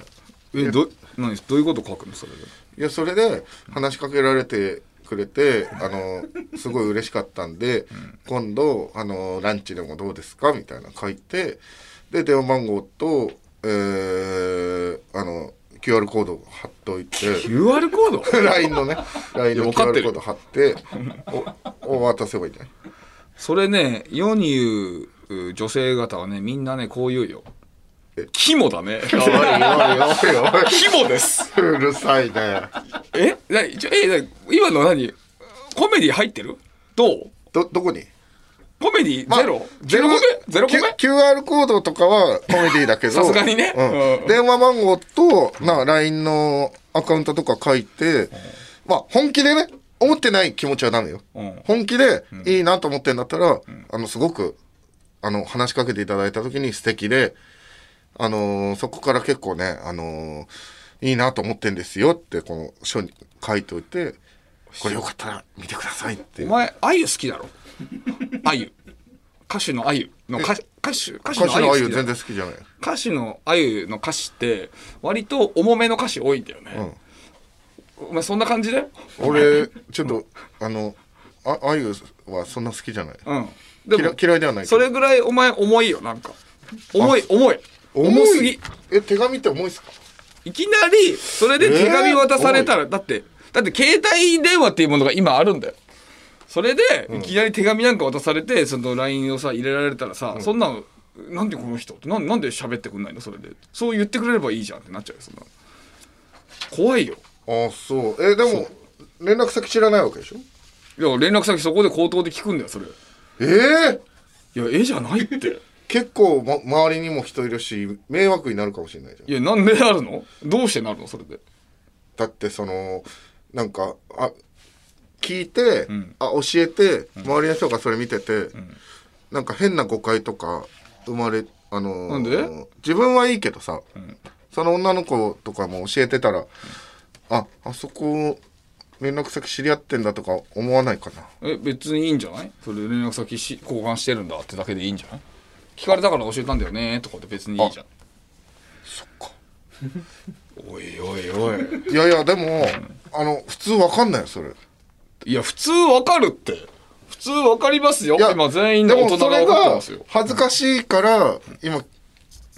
えど何？どういうこと書くの？それで。いやそれで話しかけられてくれてあのすごい嬉しかったんで、今度あのランチでもどうですか？みたいな書いてで電話番号と、えーあの QR コードを貼っといて QR コード？LINE のね LINE の QR る。コード貼っておお渡せばいいんじゃない？それね世に言う女性方はねみんなねこう言うよ肝だね。おいおいおいおい。肝です。うるさいね。え？なちょえな今の何？コメディ入ってる？どう？どどこに？コメディ？まあゼロ、ゼロコメ？ゼロコメ？QR コードとかはコメディだけど。さすがにね。うん。うん。電話番号とな LINE のアカウントとか書いて、まあ本気でね思ってない気持ちはダメよ、うん。本気でいいなと思ってんだったら、あのすごくあの話しかけていただいた時に素敵であのーそこから結構ねあのーいいなと思ってんですよってこの書に書いておいてこれよかったら見てくださいってお前あゆ好きだろ？あゆ。歌手のあゆの歌歌手歌手のあゆ全然好きじゃない。歌手のあゆの歌詞って割と重めの歌詞多いんだよね、お前そんな感じだよ俺ちょっとあのああゆはそんな好きじゃない。うん。で嫌も嫌いではないそれぐらいお前重いよなんか。重い重い重重すぎ。え手紙って重いっすか？いきなりそれで手紙渡されたら、だってだって携帯電話っていうものが今あるんだよ。それでいきなり手紙なんか渡されてその LINE をさ入れられたらさ、そんなのなんでこの人ってなんなんで喋ってくんないの？それで。そう言ってくれればいいじゃんってなっちゃうよそんな。の怖いよ。あそう。えでも連絡先知らないわけでしょ？いや連絡先そこで口頭で聞くんだよそれ。いええや絵じゃないって結構、ま、周りにも人いるし迷惑になるかもしれないじゃん。いやなんでなるの？どうしてなるの？それで。だってそのなんかあ聞いて、ん。あ教えて周りの人がそれ見てて、なんか変な誤解とか生まれあのーなんで？自分はいいけどさ、その女の子とかも教えてたらああそこ連絡先知り合ってんだとか思わないかな。え別にいいんじゃない？それで連絡先し交換してるんだってだけでいいんじゃない？聞かれたから教えたんだよねとかで別にいいじゃん。そっか。おいおいおい。いやいやでも、あの普通わかんないよそれ。いや普通わかるって。普通わかりますよ。いや今全員での大人がもそれが分かってますよ。恥ずかしいから今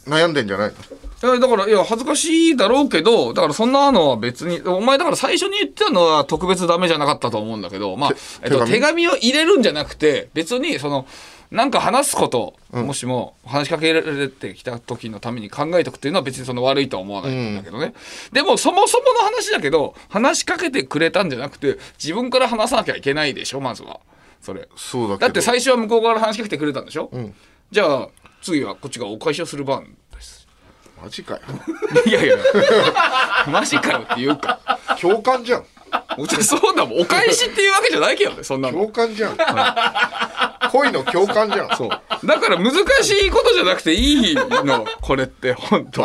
悩んでんじゃないの？いやだからいや恥ずかしいだろうけどだからそんなのは別にお前だから最初に言ってたのは特別ダメじゃなかったと思うんだけどまあ、えっと、手紙を入れるんじゃなくて別にそのなんか話すこと、もしも話しかけられてきた時のために考えておくっていうのは別にその悪いとは思わないんだけどね、でもそもそもの話だけど話しかけてくれたんじゃなくて自分から話さなきゃいけないでしょまずは。それそうだだって最初は向こうから話しかけてくれたんでしょ、ん。じゃあ次はこっちがお返しをする番です。マジかよ。いやいや。マジかよっていうか。共感じゃん。そうだもん。お返しっていうわけじゃないけどねそんなの。共感じゃん 恋の共感じゃん。そう。だから難しいことじゃなくていいの。これって本当。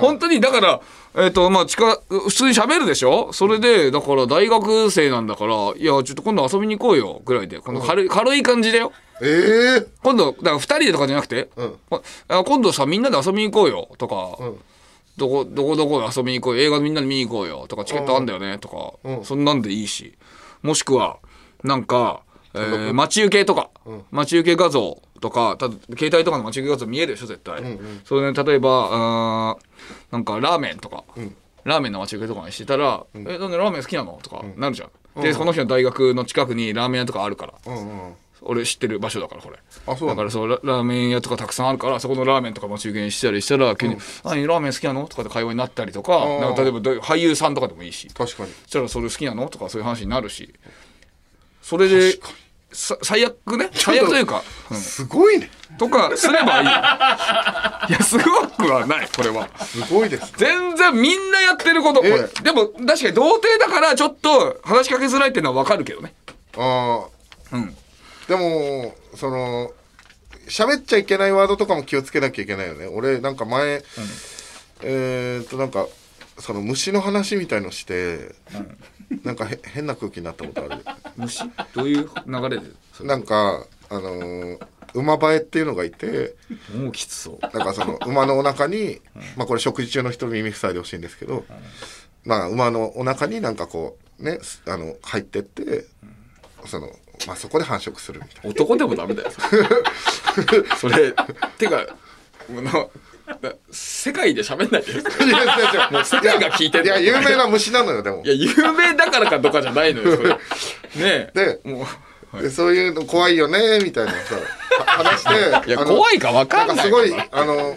本当にだからえっ、とまあ近普通に喋るでしょ？それでだから大学生なんだからいやちょっと今度遊びに行こうよ。ぐらいで。この軽い軽い感じだよ。ええ今度だから2人でとかじゃなくて、うん。今度さみんなで遊びに行こうよ。とか、うん。どこどこどこで遊びに行こうよ。映画みんなで見に行こうよ。とかチケットあんだよね。とか、うん。そんなんでいいし。もしくはなんか、えー待ち受けとか、待ち受け画像とかた携帯とかの待ち受け画像見えるでしょ絶対、それね例えばあーなんかラーメンとか、ラーメンの待ち受けとかにしてたら「えなんでラーメン好きなの?」とかなるじゃん、でその人の大学の近くにラーメン屋とかあるから。うんうん俺知ってる場所だからこれ。あそうだからそうララーメン屋とかたくさんあるからそこのラーメンとか待ち受けにしたりしたら急に「何ラーメン好きなの?」とかで会話になったりとかー。なんか例えば俳優さんとかでもいいし。確かに。そしたらそれ好きなのとかそういう話になるし。それでさ最悪ね？最悪というか、うん。すごいね。とかすればいい。いやすごくはないこれは。すごいです全然みんなやってることこれ。えでも確かに童貞だからちょっと話しかけづらいっていうのは分かるけどね。ああ。うん。でもその喋っちゃいけないワードとかも気をつけなきゃいけないよね。俺なんか前、えーっとなんかその虫の話みたいのして、なんかへ変な空気になったことある。虫？どういう流れで？なんかあのー馬映えっていうのがいてもうきつそう。なんかその馬のお腹に、まあこれ食事中の人耳塞いでほしいんですけど、まあ馬のお腹になんかこうねすあの入ってって、そのまあそこで繁殖するみたい男でもダメだよ。それ。それ。てかあのだ世界で喋んないで 世界が聞いてんの。いや有名な虫なのよでも。や有名だからかとかじゃないのよ それ。ねえ。でもうでそういうの怖いよねみたいな話して いや怖いか分かんないな。んかすごいあの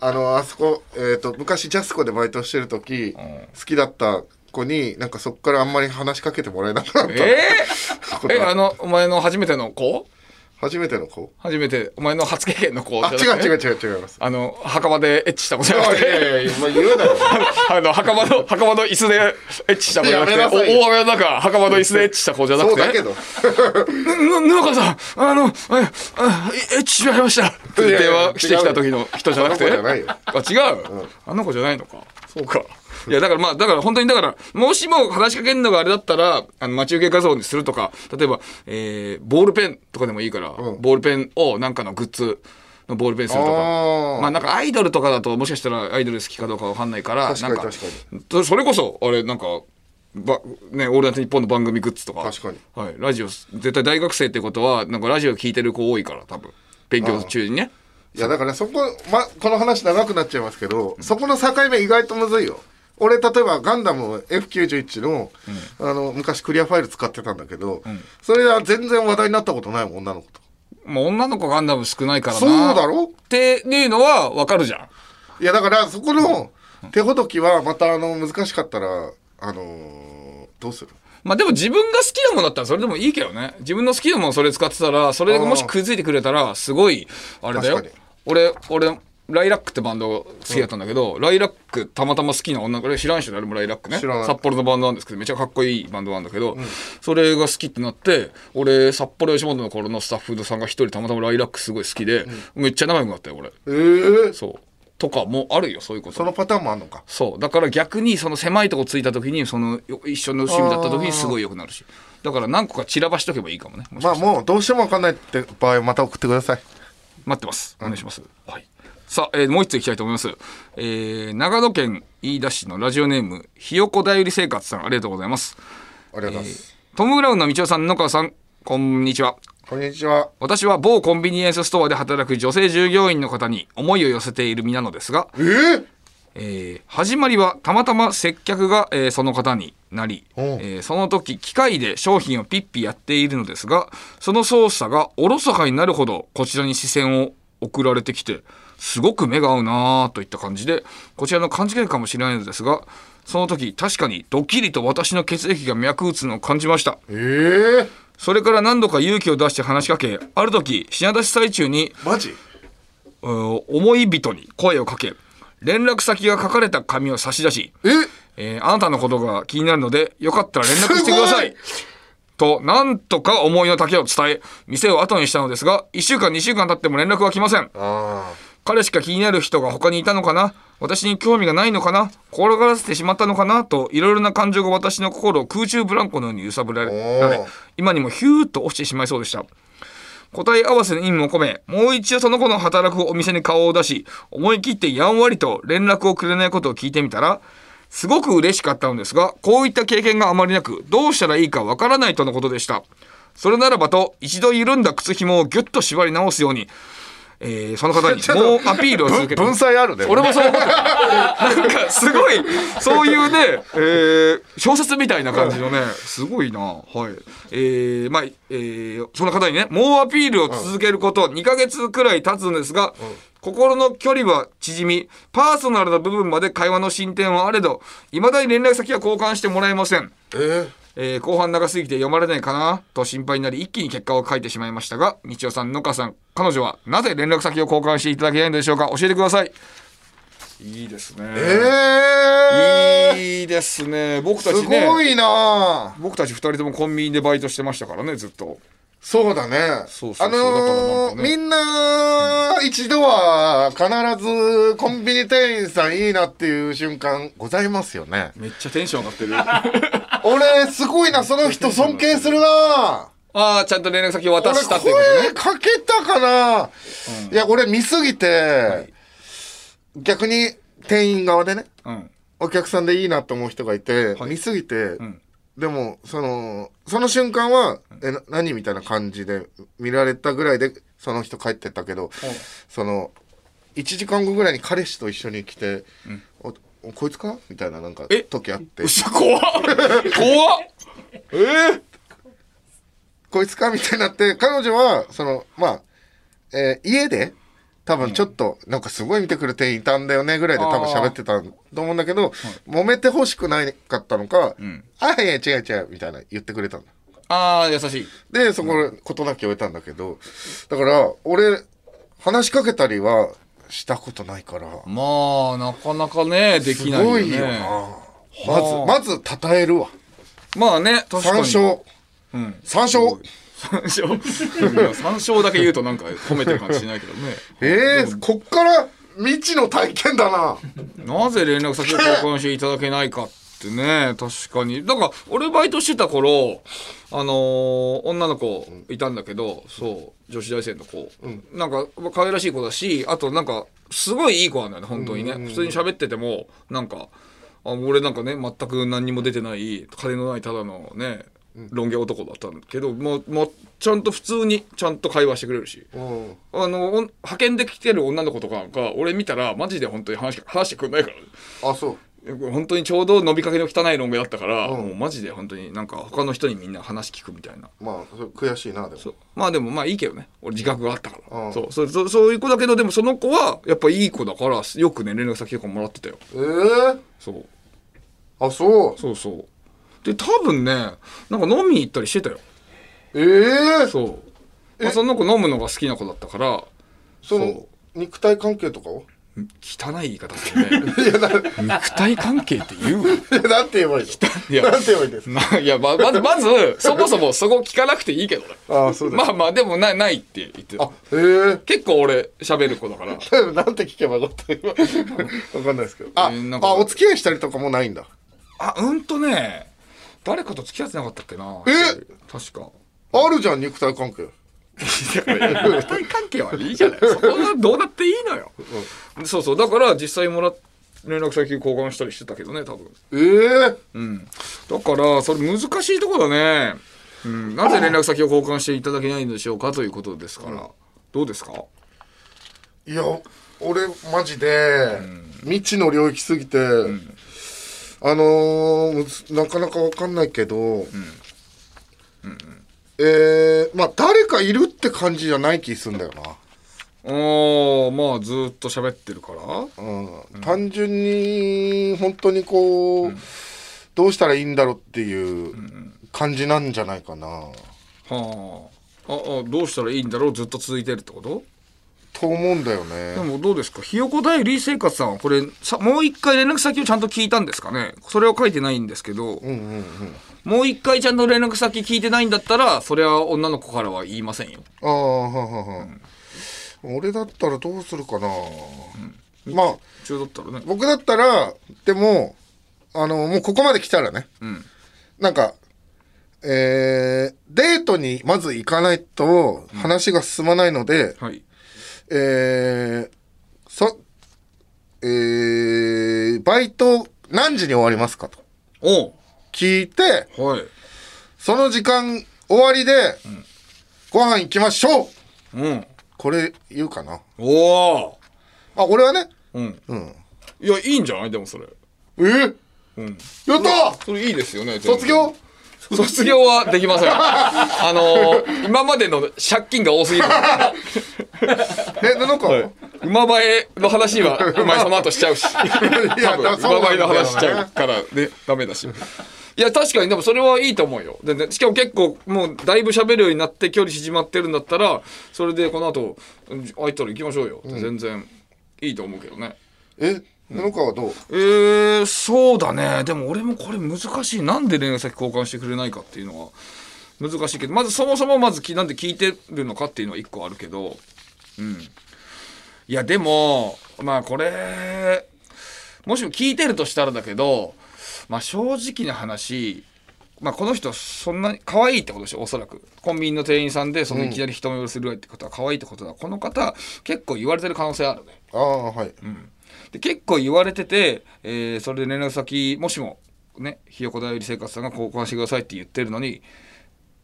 あのあそこ、えー、と昔ジャスコでバイトしてる時、好きだった子になんかそこからあんまり話しかけてもらえなくなった、えー、えあのお前の初めての子？初めての子？初めてお前の初経験の子。あ違う違う違う違います。あの墓場でエッチした子じゃなくていやいやいやお前言うだろ あの墓場の墓場の椅子でエッチした子じゃなくて。大雨の中墓場の椅子でエッチした子じゃなくて。そうだけど。ぬぬかさんあのああエッチしまいました。って電話してきた時の人じゃなくて。あ違う、あの子じゃないのか。そうかいやだからまあだから本当にだからもしも話しかけるのがあれだったらあの待ち受け画像にするとか例えば、えーボールペンとかでもいいから、ん。ボールペンをなんかのグッズのボールペンするとか。まあなんかアイドルとかだともしかしたらアイドル好きかどうかわかんないから確かになんか確かそそれこそあれなんかばね、オールナイトニッポンの番組グッズとか。確かに。はい、ラジオ絶対大学生ってことはなんかラジオ聞いてる子多いから多分。勉強中にね。いやだからそこ、ま、この話長くなっちゃいますけど、そこの境目意外とむずいよ俺例えばガンダム F91 の,、あの昔クリアファイル使ってたんだけど、それは全然話題になったことないもん女の子と。もう女の子ガンダム少ないからな。そうだろ？っていうのは分かるじゃん。いやだからそこの手ほどきはまたあの難しかったらあのーどうする？まあでも自分が好きなものだったらそれでもいいけどね。自分の好きなものそれ使ってたらそれがもしくっついてくれたらすごいあれだよ。俺俺ライラックってバンド好きだったんだけど、ライラックたまたま好きな女の子で知らん人誰もライラックね。札幌のバンドなんですけどめちゃかっこいいバンドなんだけど、それが好きってなって俺札幌吉本の頃のスタッフさんが一人たまたまライラックすごい好きで、めっちゃ仲良くなったよ俺。えー、そう。とかもあるよそういうこと。そのパターンもあんのか？そう。だから逆にその狭いとこついた時にそのよ一緒の趣味だった時にすごい良くなるし。だから何個か散らばしとけばいいかもね。まあもうどうしても分かんないって場合はまた送ってください。待ってます。お願いします、はいさあ、えーもう一ついきたいと思います、えー長野県飯田市のラジオネームひよこだより生活さんありがとうございます。ありがとうございます、トム・ブラウンの道夫さん野川さんこんにちは。こんにちは。私は某コンビニエンスストアで働く女性従業員の方に思いを寄せている身なのですがえー、えー始まりはたまたま接客が、えーその方になり、えーその時機械で商品をピッピやっているのですがその操作がおろそかになるほどこちらに視線を送られてきてすごく目が合うなぁといった感じでこちらの勘違いかもしれないのですがその時確かにドッキリと私の血液が脈打つのを感じました。えー、それから何度か勇気を出して話しかけある時品出し最中にマジ？うん思い人に声をかけ連絡先が書かれた紙を差し出し、え？えーあなたのことが気になるのでよかったら連絡してください。となんとか思いの丈を伝え店を後にしたのですが1週間2週間経っても連絡は来ません。あ彼しか気になる人が他にいたのかな？私に興味がないのかな？怖がらせてしまったのかな？といろいろな感情が私の心を空中ブランコのように揺さぶられ今にもヒューッと落ちてしまいそうでした。答え合わせの意味も込めもう一度その子の働くお店に顔を出し思い切ってやんわりと連絡をくれないことを聞いてみたらすごく嬉しかったのですがこういった経験があまりなくどうしたらいいかわからないとのことでした。それならばと一度緩んだ靴紐をギュッと縛り直すようにえーその方に もうアピールを続けて文才あるね俺もそう思った。なんかすごい、そういうね、えー小説みたいな感じのね、すごいな。はい。えーまあ、えーその方にね、もうアピールを続けること、2ヶ月くらい経つんですが、心の距離は縮み、パーソナルな部分まで会話の進展はあれど、未だに連絡先は交換してもらえません。えーえー後半長すぎて読まれないかな？と心配になり一気に結果を書いてしまいましたが道夫さん野川さん彼女はなぜ連絡先を交換していただけないのでしょうか？教えてください。いいですね。えー。いいですね。僕たすちねごいな。僕たち二人ともコンビニでバイトしてましたからねずっと。そうだね。そうそうそう。あのーねみんな一度は必ずコンビニ店員さんいいなっていう瞬間ございますよね。めっちゃテンション上がってる俺すごいな、その人尊敬するな。ああちゃんと連絡先を渡俺したっていうことね。声かけたかな、いや、俺見すぎて、逆に店員側でね、うん。お客さんでいいなと思う人がいて、はい。見すぎて、ん。でも、その、その瞬間は、え、な何みたいな感じで見られたぐらいで、その人帰ってったけど、その、1時間後ぐらいに彼氏と一緒に来て、こいつか？みたいななんかえ？時あって、嘘怖っ。怖っ。え？ーこいつか？みたいになって、彼女は、その、まあ、えー家で、多分ちょっと、なんかすごい見てくる店員いたんだよねぐらいで多分喋ってたと思うんだけど、揉めてほしくないかったのか、ん。あ、いや違う違う、みたいな言ってくれたんだ。ああ優しい。で、そこで事なきを得たんだけど、だから、俺、話しかけたりはしたことないから、まあなかなかねですきないよねごいよな。まず、まず、称えるわ。まあね確かに参照。うん参照。三勝いや三勝だけ言うとなんか褒めてる感じしないけどねえー、こっから未知の体験だな。なぜ連絡先を交換していただけないかってね確かに。だから俺バイトしてた頃あのー女の子いたんだけどそう女子大生の子、なんか可愛らしい子だしあとなんかすごいいい子なんだよね本当にね、普通に喋っててもなんかあ俺なんかね全く何にも出てない金のないただのねロン毛男だったんだけどもうもうちゃんと普通にちゃんと会話してくれるし。うん。あのお派遣で来てる女の子とかが俺見たらマジで本当に話し話してくんないから。ねあ、そう。本当にちょうど伸びかけの汚いロン毛だったから、うん。もうマジで本当になんか他の人にみんな話聞くみたいな。まあ、悔しいな、でも。まあでもまあいいけどね。俺自覚があったから、うん。そう。そうそうそういう子だけどでもその子はやっぱいい子だからよくね連絡先とかもらってたよ。えー、そう。あ、そう？そうそう。で多分ねなんか飲みに行ったりしてたよ。えー、そう、まあ、その子飲むのが好きな子だったからその、肉体関係とかは？汚い言い方するね。肉体関係って言う？なんて言えばいいい。やのなんて言えばいいですか？ないやままずまずそもそもそこ聞かなくていいけどね。あ、そうです。まあまあでもないないって言ってたあ、え。ー。結構俺喋る子だから。なんて聞けばよかった今わかんないですけど。あ、あ、お付き合いしたりとかもないんだ。あうんとね誰かと付き合ってなかったっけな。え？確か。あるじゃん、肉体関係。肉体関係はいいじゃないそこはどうなっていいのよ、うんそうそうだから実際もら連絡先交換したりしてたけどね多分えー、うんだからそれ難しいとこだね、うん、なぜ連絡先を交換していただけないのでしょうかということですから、どうですかいや、俺、マジで、未知の領域すぎて、あのーなかなかわかんないけどうん、えー、まあ、誰かいるって感じじゃない気すんだよな。おーまあずっと喋ってるから。うん。単純に本当にこう、どうしたらいいんだろうっていう感じなんじゃないかな。はあ。ああどうしたらいいんだろうずっと続いてるってこと？と思うんだよでねもどうですか？ひよこ代理生活さんはこれさもう一回連絡先をちゃんと聞いたんですかね？それは書いてないんですけど、うんうんうん。もう一回ちゃんと連絡先聞いてないんだったらそれは女の子からは言いませんよ。ああははは、俺だったらどうするかな、まあ一応だったらね。僕だったらでもあのもうここまで来たらね、ん。なんかえー、デートにまず行かないと話が進まないので、はいえー、そ、えー、バイト何時に終わりますかと。おう。聞いて、はい。その時間終わりで、ご飯行きましょう。うん。これ言うかな。おおあ俺はね。うん。うん。いやいいんじゃない？でもそれ。えー？うん。やったそれいいですよね。全然卒業？卒業はできません。あのー今までの借金が多すぎる。えなんか、馬映えの話はお前その後しちゃうし。多分馬映えの話しちゃうからね。ダメだし。いや確かにでもそれはいいと思うよ。で、ね、しかも結構もうだいぶ喋るようになって距離縮まってるんだったらそれでこの後うん空いたら行きましょうよ、全然いいと思うけどね。え布川はどう？えー、そうだね。でも俺もこれ難しい。なんで連絡先交換してくれないかっていうのは難しいけどまずそもそもまずきなんで聞いてるのかっていうのは一個あるけどうん。いやでもまあこれもしも聞いてるとしたらだけどまあ正直な話まあこの人そんなに可愛いってことでしょ？おそらく。コンビニの店員さんでそのいきなり一目惚れするってことは可愛いってことだ。この方結構言われてる可能性あるね。ああはい、で結構言われてて、えーそれで連絡先もしもねひよこだより生活さんが交換してくださいって言ってるのに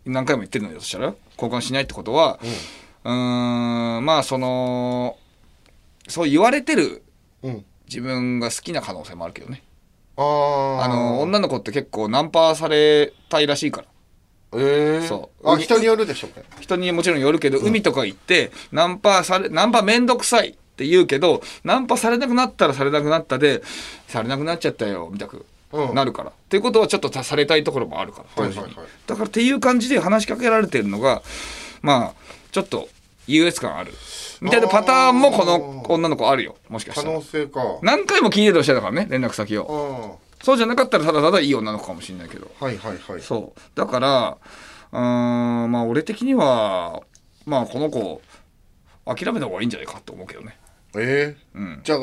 何回も言ってるのよそしたら。交換しないってことは。うーんまあそのそう言われてるうん。自分が好きな可能性もあるけどね。あああの女の子って結構ナンパされたいらしいから。ええそう。あ人によるでしょうね人にもちろんよるけど、海とか行ってナンパされナンパめんどくさいって言うけどナンパされなくなったらされなくなったでされなくなっちゃったよみたくうん。なるから、っていうことはちょっとされたいところもあるから、はいはいはい。だからっていう感じで話しかけられてるのがまあちょっと優越感ある。みたいなパターンもこの女の子あるよ。もしかし可たら。能性か。何回も聞いてるとしてたからね連絡先を。あそうじゃなかったらただただいい女の子かもしれないけど。あはいはいはい。そう。だからうーんまあ俺的にはまあこの子諦めた方がいいんじゃないかって思うけどねええうん。じゃあ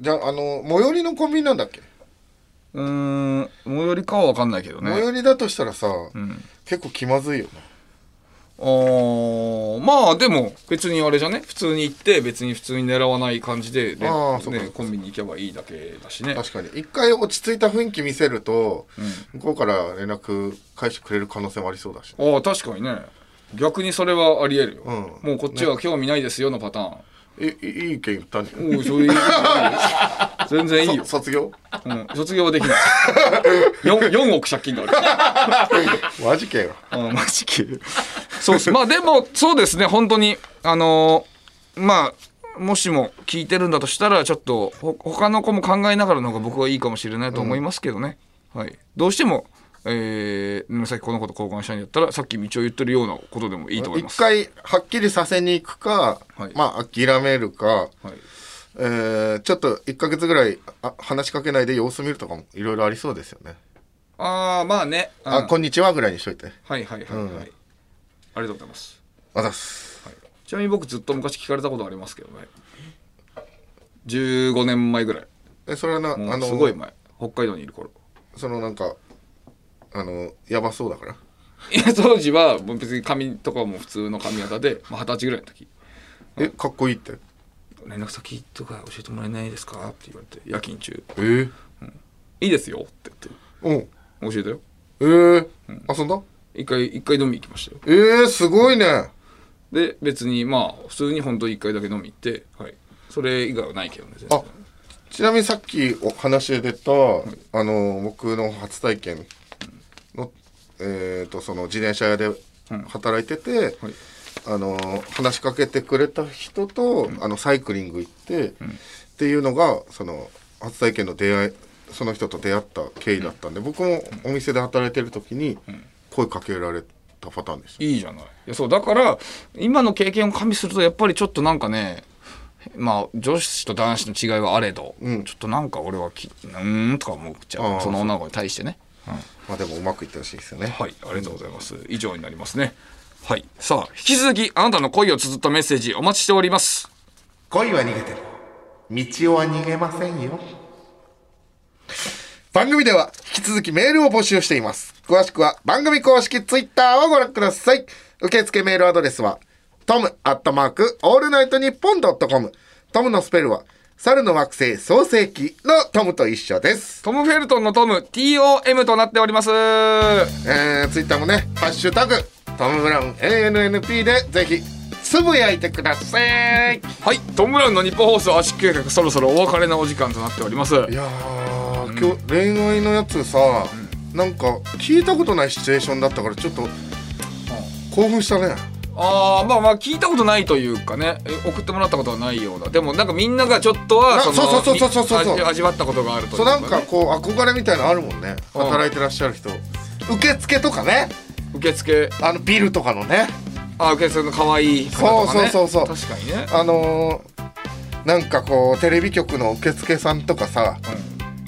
じゃああの最寄りのコンビニなんだっけ、うーん最寄りかは分かんないけどね。最寄りだとしたらさ、うん。結構気まずいよね。あーまあでも別にあれじゃね？普通に行って別に普通に狙わない感じでねねコンビニ行けばいいだけだしね。確かに。一回落ち着いた雰囲気見せると、向こうから連絡返してくれる可能性もありそうだしああ確かにね。逆にそれはありえるよ、うん。もうこっちは興味ないですよのパターン、いいいい意見言ったんじゃおいそれいいよ全然いいよ。そ卒業？うん、卒業はできない。4, 4億借金がある。マジけよ。あマジかそうです。まあでもそうですね。本当にあのーまあもしも聞いてるんだとしたらちょっとほ他の子も考えながらの方が僕はいいかもしれないと思いますけどね、はい、どうしてもえー、さっきこの子と交換したいんだったらさっき道を言ってるようなことでもいいと思います。一回はっきりさせに行くか、はい。まあ諦めるか、はい。えーちょっと1ヶ月ぐらいあ話しかけないで様子見るとかもいろいろありそうですよね、ああまあね、うんあこんにちはぐらいにしといて。はいはいはいはい、うん。ありがとうございます。あざっす。ちなみに僕ずっと昔聞かれたことありますけどね。15年前ぐらい。えそれはなあのすごい前。北海道にいる頃。そのなんかあのやばそうだから。いや当時は別に髪とかも普通の髪型で まあ二十歳ぐらいの時。えかっこいいって「連絡先とか教えてもらえないですか?」って言われて夜勤中。えー、「いいですよ」って言って。う。ん教えたよ。えー？遊んだ？一回一回飲み行きましたよ。えー、すごいね。で別にまあ普通に本当一回だけ飲み行ってはい。それ以外はないけどねあちなみにさっきお話で出た、あの僕の初体験のえっ、とその自転車屋で働いてて、はい。あの話しかけてくれた人と、あのサイクリング行って、っていうのがその初体験の出会いその人と出会った経緯だったんで、僕もお店で働いてる時に声かけられたパターンです、いいじゃない。いやそうだから今の経験を加味するとやっぱりちょっとなんかねまあ女子と男子の違いはあれど、うん。ちょっとなんか俺はきうーんとか思っちゃう。その女の子に対してね、うんまあでもうまくいってほしいですよね。はいありがとうございます。以上になりますね。はい。さあ引き続きあなたの恋を綴ったメッセージお待ちしております。恋は逃げても道は逃げませんよ。番組では引き続きメールを募集しています。詳しくは番組公式ツイッターをご覧ください。受付メールアドレスはトムアットマークオールナイトニッポンドットコムトムのスペルは猿の惑星創世記のトムと一緒です。トム・フェルトンのトム TOM となっております。えー、ツイッターもね、ハッシュタグ、トム・ブラウン ANNP でぜひつぶやいてください。はいトム・ブラウンのニッポン放送圧縮計画そろそろお別れのお時間となっております。いやー、今日恋愛のやつさ、なんか聞いたことないシチュエーションだったからちょっと興奮したねあーまあまあ聞いたことないというかね。え送ってもらったことはないようだでもなんかみんながちょっとはなそのそうそうそうそうそうそう。味味わったことがあるというそうなんかねこう憧れみたいなのあるもんね。うん働いてらっしゃる人。受付とかね。受付。あのビルとかのね。あ受付の可愛いね。そうそうそうそう。確かにね。あのー、なんかこうテレビ局の受付さんとかさ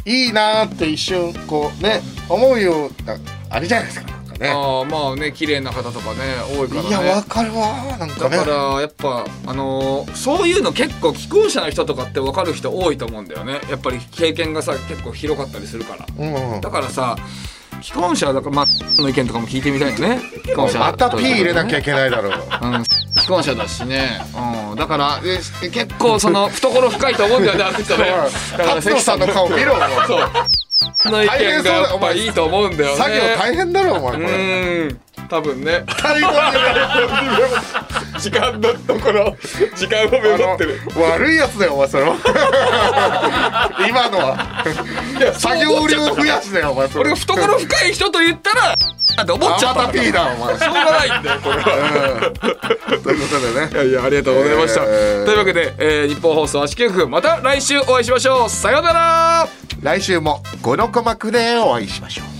いいなーって一瞬こうね思うようなあれじゃないですかね。ああまあね綺麗な方とかね多いからね。いやわかるわーなんかね。だからやっぱあのーそういうの結構既婚者の人とかって分かる人多いと思うんだよね。やっぱり経験がさ結構広かったりするから。うんうん。だからさ既婚者だからまあの意見とかも聞いてみたいよね。既婚者また P 入れなきゃいいけないだろう。うん。既婚者だしね、うん、だからえ結構その懐深いと思うんだよねあの人ね。だから勝野さんの顔見ろそうの意見がやっぱいいと思うんだよね。作業大変だろお前これ。うん多分ね。最後に時間のところ時間をメモってる。悪いやつだよお前それ 今のは。いや作業量増やしだよお前それ。俺が懐深い人と言ったらって思っちゃった。あまた P だお前。しょうがないんだよこれは。うん。ということでね。いやいやありがとうございました、えー。というわけで、えー日本放送足利局また来週お会いしましょう。さようなら。来週も五の鼓膜でお会いしましょう